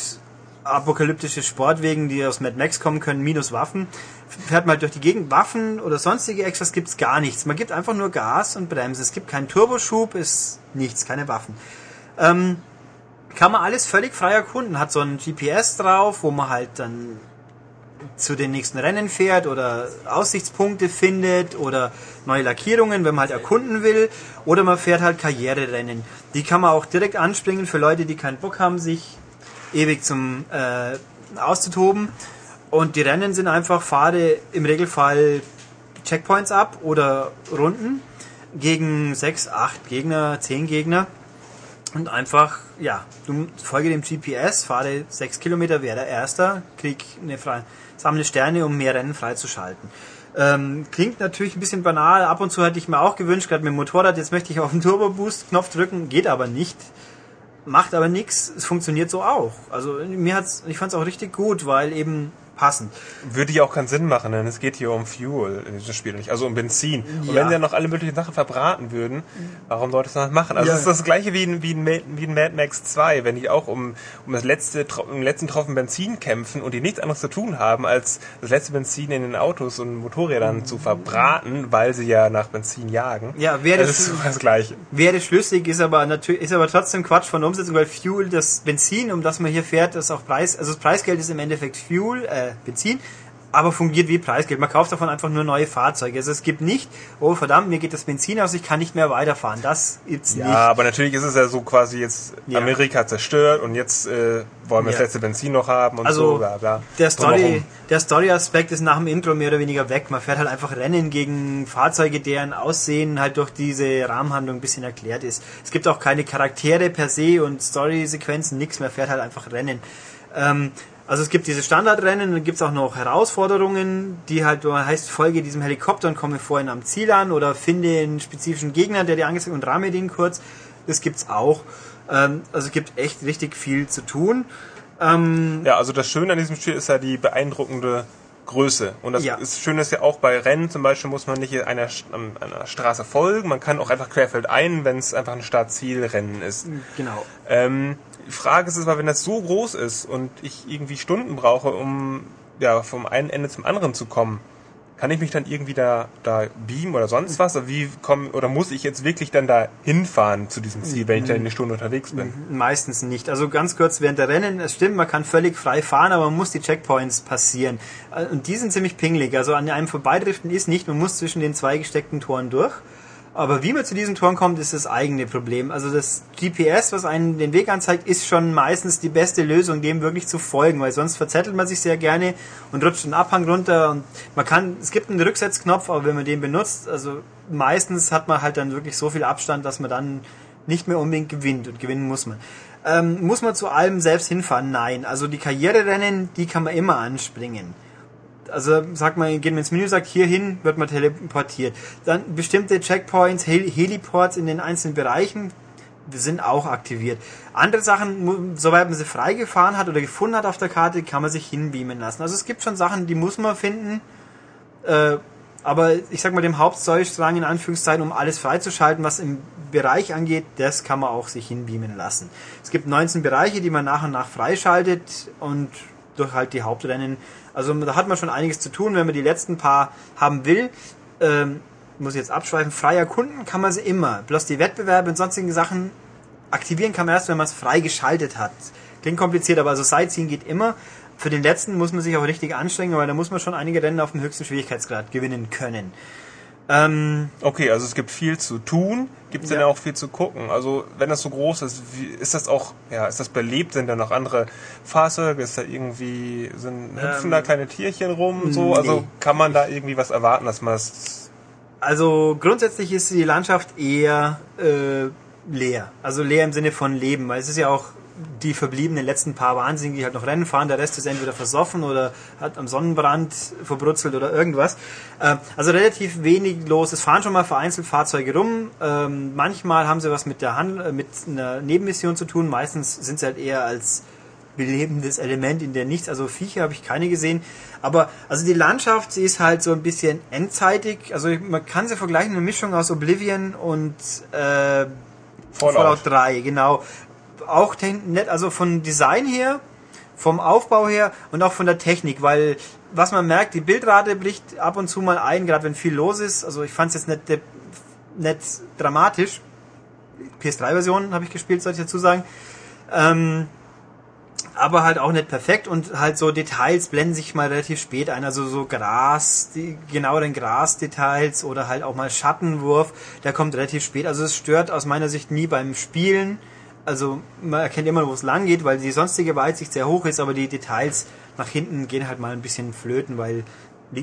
apokalyptische Sportwegen, die aus Mad Max kommen können, minus Waffen, fährt man halt durch die Gegend. Waffen oder sonstige Extras gibt's gar nichts. Man gibt einfach nur Gas und Bremse. Es gibt keinen Turboschub, ist nichts, keine Waffen. Ähm, kann man alles völlig frei erkunden. Hat so ein GPS drauf, wo man halt dann zu den nächsten Rennen fährt oder Aussichtspunkte findet oder neue Lackierungen, wenn man halt erkunden will. Oder man fährt halt Karriererennen. Die kann man auch direkt anspringen für Leute, die keinen Bock haben, sich ewig zum äh, auszutoben. Und die Rennen sind einfach, fahre im Regelfall Checkpoints ab oder Runden gegen 6, 8 Gegner, 10 Gegner. Und einfach, ja, du folge dem GPS, fahre 6 Kilometer, werde Erster, krieg eine freie, sammle Sterne, um mehr Rennen freizuschalten. Ähm, klingt natürlich ein bisschen banal, ab und zu hätte ich mir auch gewünscht, gerade mit dem Motorrad, jetzt möchte ich auf den Turbo-Boost-Knopf drücken, geht aber nicht. Macht aber nichts, es funktioniert so auch. Also mir hat's, ich fand es auch richtig gut, weil eben passend. Würde ja auch keinen Sinn machen, denn es geht hier um Fuel in diesem Spiel nicht, also um Benzin. Und Ja. wenn sie ja noch alle möglichen Sachen verbraten würden, warum sollte es das machen? Also Ja. es ist das gleiche wie in, wie, in, wie in Mad Max 2, wenn die auch um, um das letzte, um den letzten Tropfen Benzin kämpfen und die nichts anderes zu tun haben, als das letzte Benzin in den Autos und Motorrädern zu verbraten, weil sie ja nach Benzin jagen. Ja, wäre das das- ist so das Gleiche. Wäre schlüssig, ist aber natürlich, ist aber trotzdem Quatsch von der Umsetzung, weil Fuel, das Benzin, um das man hier fährt, ist auch Preis, also das Preisgeld ist im Endeffekt Fuel, äh, Benzin, aber fungiert wie Preisgeld. Man kauft davon einfach nur neue Fahrzeuge. Also es gibt nicht, oh verdammt, mir geht das Benzin aus, ich kann nicht mehr weiterfahren. Das gibt's Ja, nicht. aber natürlich ist es ja so quasi jetzt Ja. Amerika zerstört und jetzt äh, wollen wir das Ja. letzte Benzin noch haben und Also so, bla bla. der Story, der Story-Aspekt ist nach dem Intro mehr oder weniger weg. Man fährt halt einfach Rennen gegen Fahrzeuge, deren Aussehen halt durch diese Rahmenhandlung ein bisschen erklärt ist. Es gibt auch keine Charaktere per se und Story-Sequenzen, nix mehr, fährt halt einfach Rennen. Ähm, also es gibt diese Standardrennen, dann gibt es auch noch Herausforderungen, die halt heißt, folge diesem Helikopter und komme vorhin am Ziel an oder finde einen spezifischen Gegner, der dir angezeigt und ramme den kurz. Das gibt's auch. Ähm, also es gibt echt richtig viel zu tun. Ähm, Ja, also das Schöne an diesem Spiel ist ja die beeindruckende Größe. Und das Ja. ist schön ist ja auch bei Rennen zum Beispiel muss man nicht einer, an einer Straße folgen, man kann auch einfach querfeldein, wenn es einfach ein Start-Ziel-Rennen ist. genau. Ähm, die Frage ist aber, wenn das so groß ist und ich irgendwie Stunden brauche, um ja, vom einen Ende zum anderen zu kommen, kann ich mich dann irgendwie da, da beamen oder sonst was? Oder Wie komm, oder muss ich jetzt wirklich dann da hinfahren zu diesem Ziel, wenn ich dann eine Stunde unterwegs bin? Meistens nicht. Also ganz kurz während der Rennen, es stimmt, man kann völlig frei fahren, aber man muss die Checkpoints passieren. Äh, Und die sind ziemlich pingelig. Also an einem Vorbeidriften ist nicht, man muss zwischen den zwei gesteckten Toren durch. Aber wie man zu diesen Toren kommt, ist das eigene Problem. Also das GPS, was einen den Weg anzeigt, ist schon meistens die beste Lösung, dem wirklich zu folgen, weil sonst verzettelt man sich sehr gerne und rutscht einen Abhang runter und man kann, es gibt einen Rücksetzknopf, aber wenn man den benutzt, also meistens hat man halt dann wirklich so viel Abstand, dass man dann nicht mehr unbedingt gewinnt und gewinnen muss man. Ähm, muss man zu allem selbst hinfahren? Nein. Also die Karriererennen, die kann man immer anspringen. Also sagt man, geht man ins Menü, sagt hierhin, wird man teleportiert. Dann bestimmte Checkpoints, Hel Heliports in den einzelnen Bereichen sind auch aktiviert. Andere Sachen, soweit man sie freigefahren hat oder gefunden hat auf der Karte, kann man sich hinbeamen lassen. Also es gibt schon Sachen, die muss man finden. Äh, aber ich sag mal, dem Hauptstorystrang in Anführungszeichen, um alles freizuschalten, was im Bereich angeht, das kann man auch sich hinbeamen lassen. Es gibt 19 Bereiche, die man nach und nach freischaltet und durch halt die Hauptrennen. Also da hat man schon einiges zu tun, wenn man die letzten paar haben will. Ähm, muss ich jetzt abschweifen, frei erkunden kann man sie immer. Bloß die Wettbewerbe und sonstigen Sachen aktivieren kann man erst, wenn man es frei geschaltet hat. Klingt kompliziert, aber also Sightseeing geht immer. Für den letzten muss man sich auch richtig anstrengen, weil da muss man schon einige Rennen auf dem höchsten Schwierigkeitsgrad gewinnen können. Ähm, Okay, also es gibt viel zu tun, gibt es Ja. denn auch viel zu gucken? Also wenn das so groß ist, wie, ist das auch, ja, ist das belebt? Sind da noch andere Fahrzeuge? Ist da irgendwie, sind, hüpfen Ähm, da kleine Tierchen rum? So, also nee. kann man da irgendwie was erwarten, dass man das, also grundsätzlich ist die Landschaft eher äh, leer. Also leer im Sinne von Leben, weil es ist ja auch die verbliebenen letzten paar Wahnsinnigen, die halt noch Rennen fahren, der Rest ist entweder versoffen oder hat am Sonnenbrand verbrutzelt oder irgendwas. Ähm, also relativ wenig los. Es fahren schon mal vereinzelt Fahrzeuge rum. Ähm, manchmal haben sie was mit der Hand, äh, mit einer Nebenmission zu tun. Meistens sind sie halt eher als belebendes Element in der Nichts. Also Viecher habe ich keine gesehen. Aber also die Landschaft, sie ist halt so ein bisschen endzeitig. Also man kann sie vergleichen, eine Mischung aus Oblivion und äh, Fallout. Fallout 3, genau. Auch nett, also von Design her, vom Aufbau her und auch von der Technik, weil was man merkt, die Bildrate bricht ab und zu mal ein, gerade wenn viel los ist. Also ich fand es jetzt nicht, nicht dramatisch. PS3-Version habe ich gespielt, soll ich dazu sagen. Ähm, aber halt auch nicht perfekt und halt so Details blenden sich mal relativ spät ein, also so Gras, die genaueren Grasdetails oder halt auch mal Schattenwurf, der kommt relativ spät. Also es stört aus meiner Sicht nie beim Spielen. Also man erkennt immer, wo es lang geht, weil die sonstige Weitsicht sehr hoch ist, aber die Details nach hinten gehen halt mal ein bisschen flöten, weil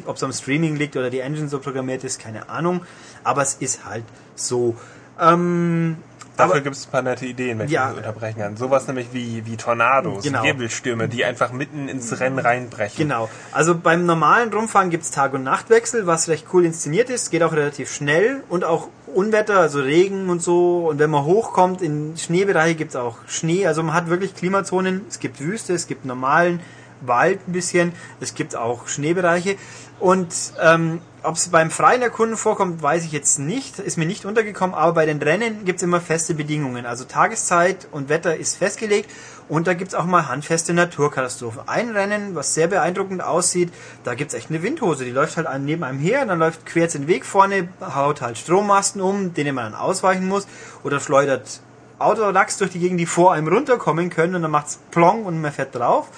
ob es am Streaming liegt oder die Engine so programmiert ist, keine Ahnung. Aber es ist halt so. Ähm, Dafür gibt es ein paar nette Ideen, wenn ich Ja. das unterbrechen kann. Sowas nämlich wie, wie Tornados, Genau. Wirbelstürme, die einfach mitten ins Rennen reinbrechen. Genau. Also beim normalen Rumfahren gibt's Tag- und Nachtwechsel, was recht cool inszeniert ist, geht auch relativ schnell und auch Unwetter, also Regen und so. Und wenn man hochkommt in Schneebereiche gibt's auch Schnee. Also man hat wirklich Klimazonen. Es gibt Wüste, es gibt normalen Wald ein bisschen, es gibt auch Schneebereiche. Und ähm, ob es beim freien Erkunden vorkommt, weiß ich jetzt nicht, ist mir nicht untergekommen, aber bei den Rennen gibt's immer feste Bedingungen. Also Tageszeit und Wetter ist festgelegt und da gibt's auch mal handfeste Naturkatastrophen. Ein Rennen, was sehr beeindruckend aussieht, da gibt's echt eine Windhose, die läuft halt neben einem her, dann läuft quer den Weg vorne, haut halt Strommasten um, denen man dann ausweichen muss oder schleudert Autoracks durch die Gegend, die vor einem runterkommen können und dann macht's plong und man fährt drauf.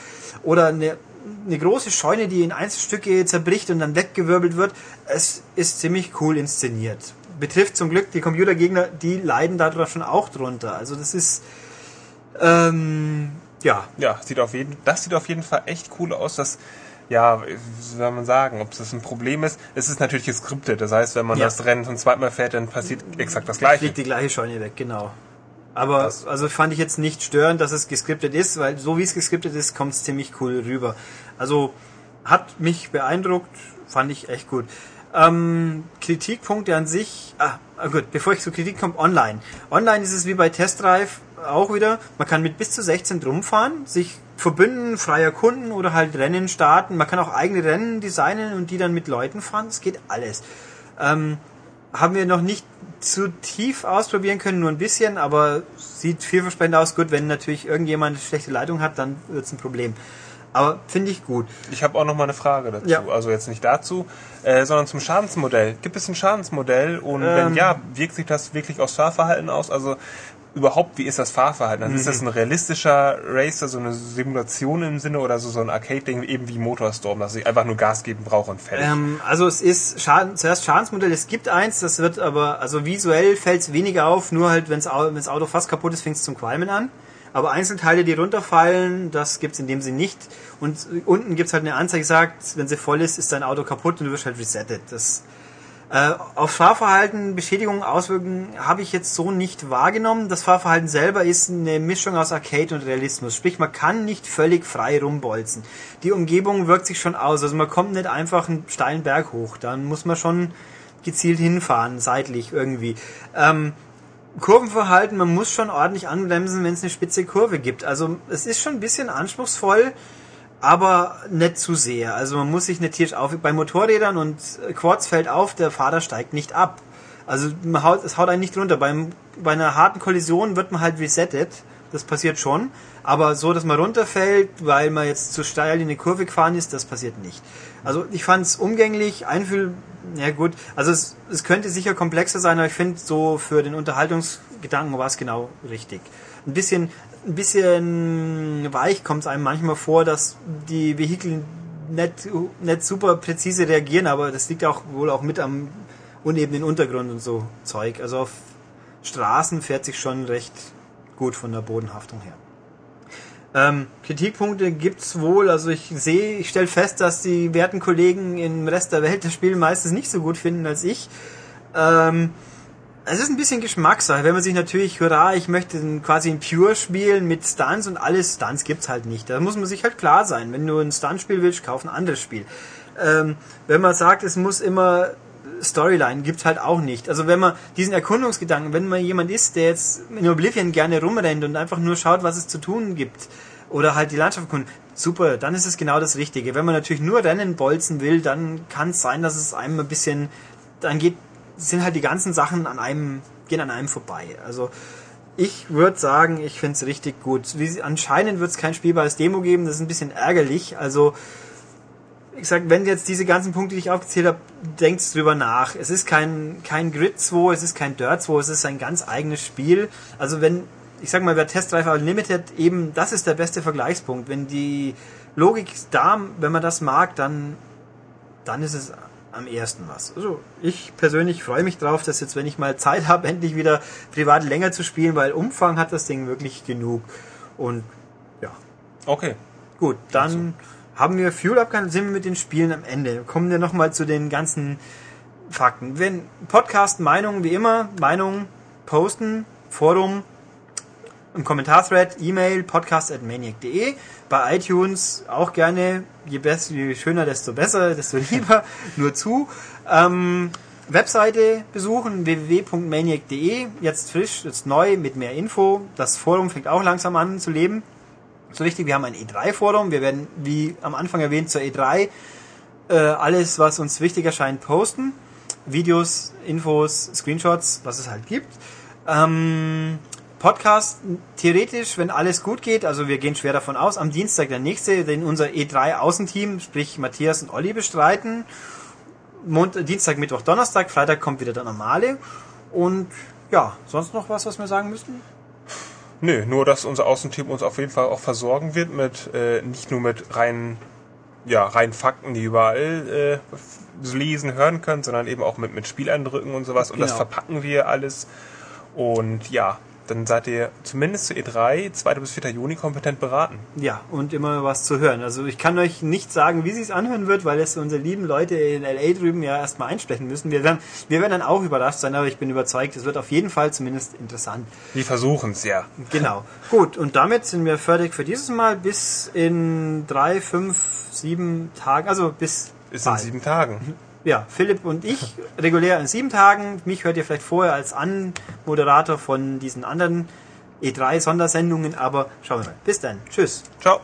Oder eine, eine große Scheune, die in Einzelstücke zerbricht und dann weggewirbelt wird. Es ist ziemlich cool inszeniert. Betrifft zum Glück die Computergegner, die leiden darüber schon auch drunter. Also das ist ähm, ja, Ja, sieht auf jeden, das sieht auf jeden Fall echt cool aus. Das, ja, wie soll man sagen, ob das ein Problem ist? Es ist natürlich geskriptet. Das heißt, wenn man Ja. das Rennen zum zweiten Mal fährt, dann passiert exakt das Gleiche. fliegt die gleiche Scheune weg, genau. Aber Das- also fand ich jetzt nicht störend, dass es geskriptet ist, weil so wie es geskriptet ist, kommt es ziemlich cool rüber. Also hat mich beeindruckt, fand ich echt gut. Ähm, Kritikpunkte an sich, ah, ah, gut, bevor ich zur Kritik komme, online. Online ist es wie bei Test Drive auch wieder, man kann mit bis zu 16 drum fahren, sich verbünden, freier Kunden oder halt Rennen starten. Man kann auch eigene Rennen designen und die dann mit Leuten fahren, es geht alles. Ähm, haben wir noch nicht zu tief ausprobieren können, nur ein bisschen, aber sieht vielversprechend aus. Gut, wenn natürlich irgendjemand eine schlechte Leitung hat, dann wird es ein Problem. Aber finde ich gut. Ich habe auch noch mal eine Frage dazu. Ja. Also jetzt nicht dazu, äh, sondern zum Schadensmodell. Gibt es ein Schadensmodell und Ähm. wenn ja, wirkt sich das wirklich aufs Fahrverhalten aus? Also überhaupt, wie ist das Fahrverhalten? Also Ist Mhm. das ein realistischer Racer, so eine Simulation im Sinne oder so, so ein Arcade-Ding, eben wie Motorstorm, dass ich einfach nur Gas geben brauche und fertig? Ähm, also es ist Schaden, zuerst Schadensmodell, es gibt eins, das wird aber, also visuell fällt es weniger auf, nur halt, wenn das Auto fast kaputt ist, fängt es zum Qualmen an. Aber Einzelteile, die runterfallen, das gibt's in dem Sinne nicht. Und unten gibt's halt eine Anzeige, die sagt, wenn sie voll ist, ist dein Auto kaputt und du wirst halt resettet. Das, äh, auf Fahrverhalten, Beschädigungen, Auswirkungen habe ich jetzt so nicht wahrgenommen. Das Fahrverhalten selber ist eine Mischung aus Arcade und Realismus. Sprich, man kann nicht völlig frei rumbolzen. Die Umgebung wirkt sich schon aus. Also man kommt nicht einfach einen steilen Berg hoch. Dann muss man schon gezielt hinfahren, seitlich irgendwie. Ähm, Kurvenverhalten, man muss schon ordentlich anbremsen, wenn es eine spitze Kurve gibt. Also es ist schon ein bisschen anspruchsvoll, aber nicht zu sehr. Also man muss sich nicht tierisch auf. Bei Motorrädern und Quads fällt auf, der Fahrer steigt nicht ab. Also man haut, es haut einen nicht runter. Beim, bei einer harten Kollision wird man halt resettet. Das passiert schon. Aber so, dass man runterfällt, weil man jetzt zu steil in eine Kurve gefahren ist, das passiert nicht. Also ich fand es umgänglich, einfühl, ja gut, also es, es könnte sicher komplexer sein, aber ich finde so für den Unterhaltungsgedanken war es genau richtig. Ein bisschen, ein bisschen weich kommt es einem manchmal vor, dass die Vehikel nicht, nicht super präzise reagieren, aber das liegt auch wohl auch mit am unebenen Untergrund und so Zeug. Also auf Straßen fährt sich schon recht gut von der Bodenhaftung her. Ähm, Kritikpunkte gibt's wohl. Also ich sehe, ich stelle fest, dass die werten Kollegen im Rest der Welt das Spiel meistens nicht so gut finden als ich. Ähm, es ist ein bisschen Geschmackssache. Wenn man sich natürlich, hurra, ich möchte quasi ein Pure spielen mit Stunts und alles Stunts gibt's halt nicht. Da muss man sich halt klar sein. Wenn du ein Stunt-Spiel willst, kauf ein anderes Spiel. Ähm, wenn man sagt, es muss immer Storyline gibt's halt auch nicht. Also wenn man diesen Erkundungsgedanken, wenn man jemand ist, der jetzt in Oblivion gerne rumrennt und einfach nur schaut, was es zu tun gibt, oder halt die Landschaft erkunden, super, dann ist es genau das Richtige. Wenn man natürlich nur Rennen bolzen will, dann kann es sein, dass es einem ein bisschen, dann geht, sind halt die ganzen Sachen an einem, gehen an einem vorbei. Also ich würde sagen, ich finde es richtig gut. Wie, anscheinend wird es kein spielbares Demo geben, das ist ein bisschen ärgerlich. Also ich sag, wenn jetzt diese ganzen Punkte, die ich aufgezählt habe, denkt drüber nach. Es ist kein, kein Grid 2, es ist kein Dirt 2, es ist ein ganz eigenes Spiel. Also wenn, ich sag mal, wer Test Drive Unlimited eben, das ist der beste Vergleichspunkt. Wenn die Logik da, wenn man das mag, dann, dann ist es am ersten was. Also ich persönlich freue mich drauf, dass jetzt, wenn ich mal Zeit habe, [LAUGHS] endlich wieder privat länger zu spielen, weil Umfang hat das Ding wirklich genug. Und ja. Okay. Gut, dann haben wir Fuel abgehandelt, sind wir mit den Spielen am Ende. Kommen wir nochmal zu den ganzen Fakten. Wenn Podcast, Meinungen wie immer, Meinungen posten, Forum, im Kommentarthread, E-Mail, podcast.maniac.de. Bei iTunes auch gerne, je, besser, je schöner, desto besser, [LAUGHS] desto lieber, nur zu. Ähm, Webseite besuchen, www.maniac.de, jetzt frisch, jetzt neu, mit mehr Info. Das Forum fängt auch langsam an zu leben. So richtig, wir haben ein E3-Forum. Wir werden, wie am Anfang erwähnt, zur E3 äh, alles, was uns wichtig erscheint, posten. Videos, Infos, Screenshots, was es halt gibt. Ähm, Podcast, theoretisch, wenn alles gut geht, also wir gehen schwer davon aus, am Dienstag der nächste, den unser E3-Außenteam, sprich Matthias und Olli bestreiten. Mond, Dienstag, Mittwoch, Donnerstag, Freitag kommt wieder der normale. Und ja, sonst noch was, was wir sagen müssten? Nö, nur dass unser Außenteam uns auf jeden Fall auch versorgen wird mit äh, nicht nur mit reinen ja, rein Fakten, die überall äh, lesen, hören können, sondern eben auch mit, mit Spieleindrücken und sowas. Und das Genau. verpacken wir alles. Und ja, dann seid ihr zumindest zu E3, 2. bis 4. Juni, kompetent beraten. Ja, und immer was zu hören. Also ich kann euch nicht sagen, wie sich's anhören wird, weil es unsere lieben Leute in LA drüben ja erstmal einsprechen müssen. Wir werden, wir werden dann auch überrascht sein, aber ich bin überzeugt, es wird auf jeden Fall zumindest interessant. Wir versuchen es, ja. Genau. Gut, und damit sind wir fertig für dieses Mal bis in drei, fünf, sieben Tagen, also bis Ist in sieben Tagen. [LAUGHS] Ja, Philipp und ich regulär in sieben Tagen. Mich hört ihr vielleicht vorher als Anmoderator von diesen anderen E3-Sondersendungen, aber schauen wir mal. Bis dann. Tschüss. Ciao.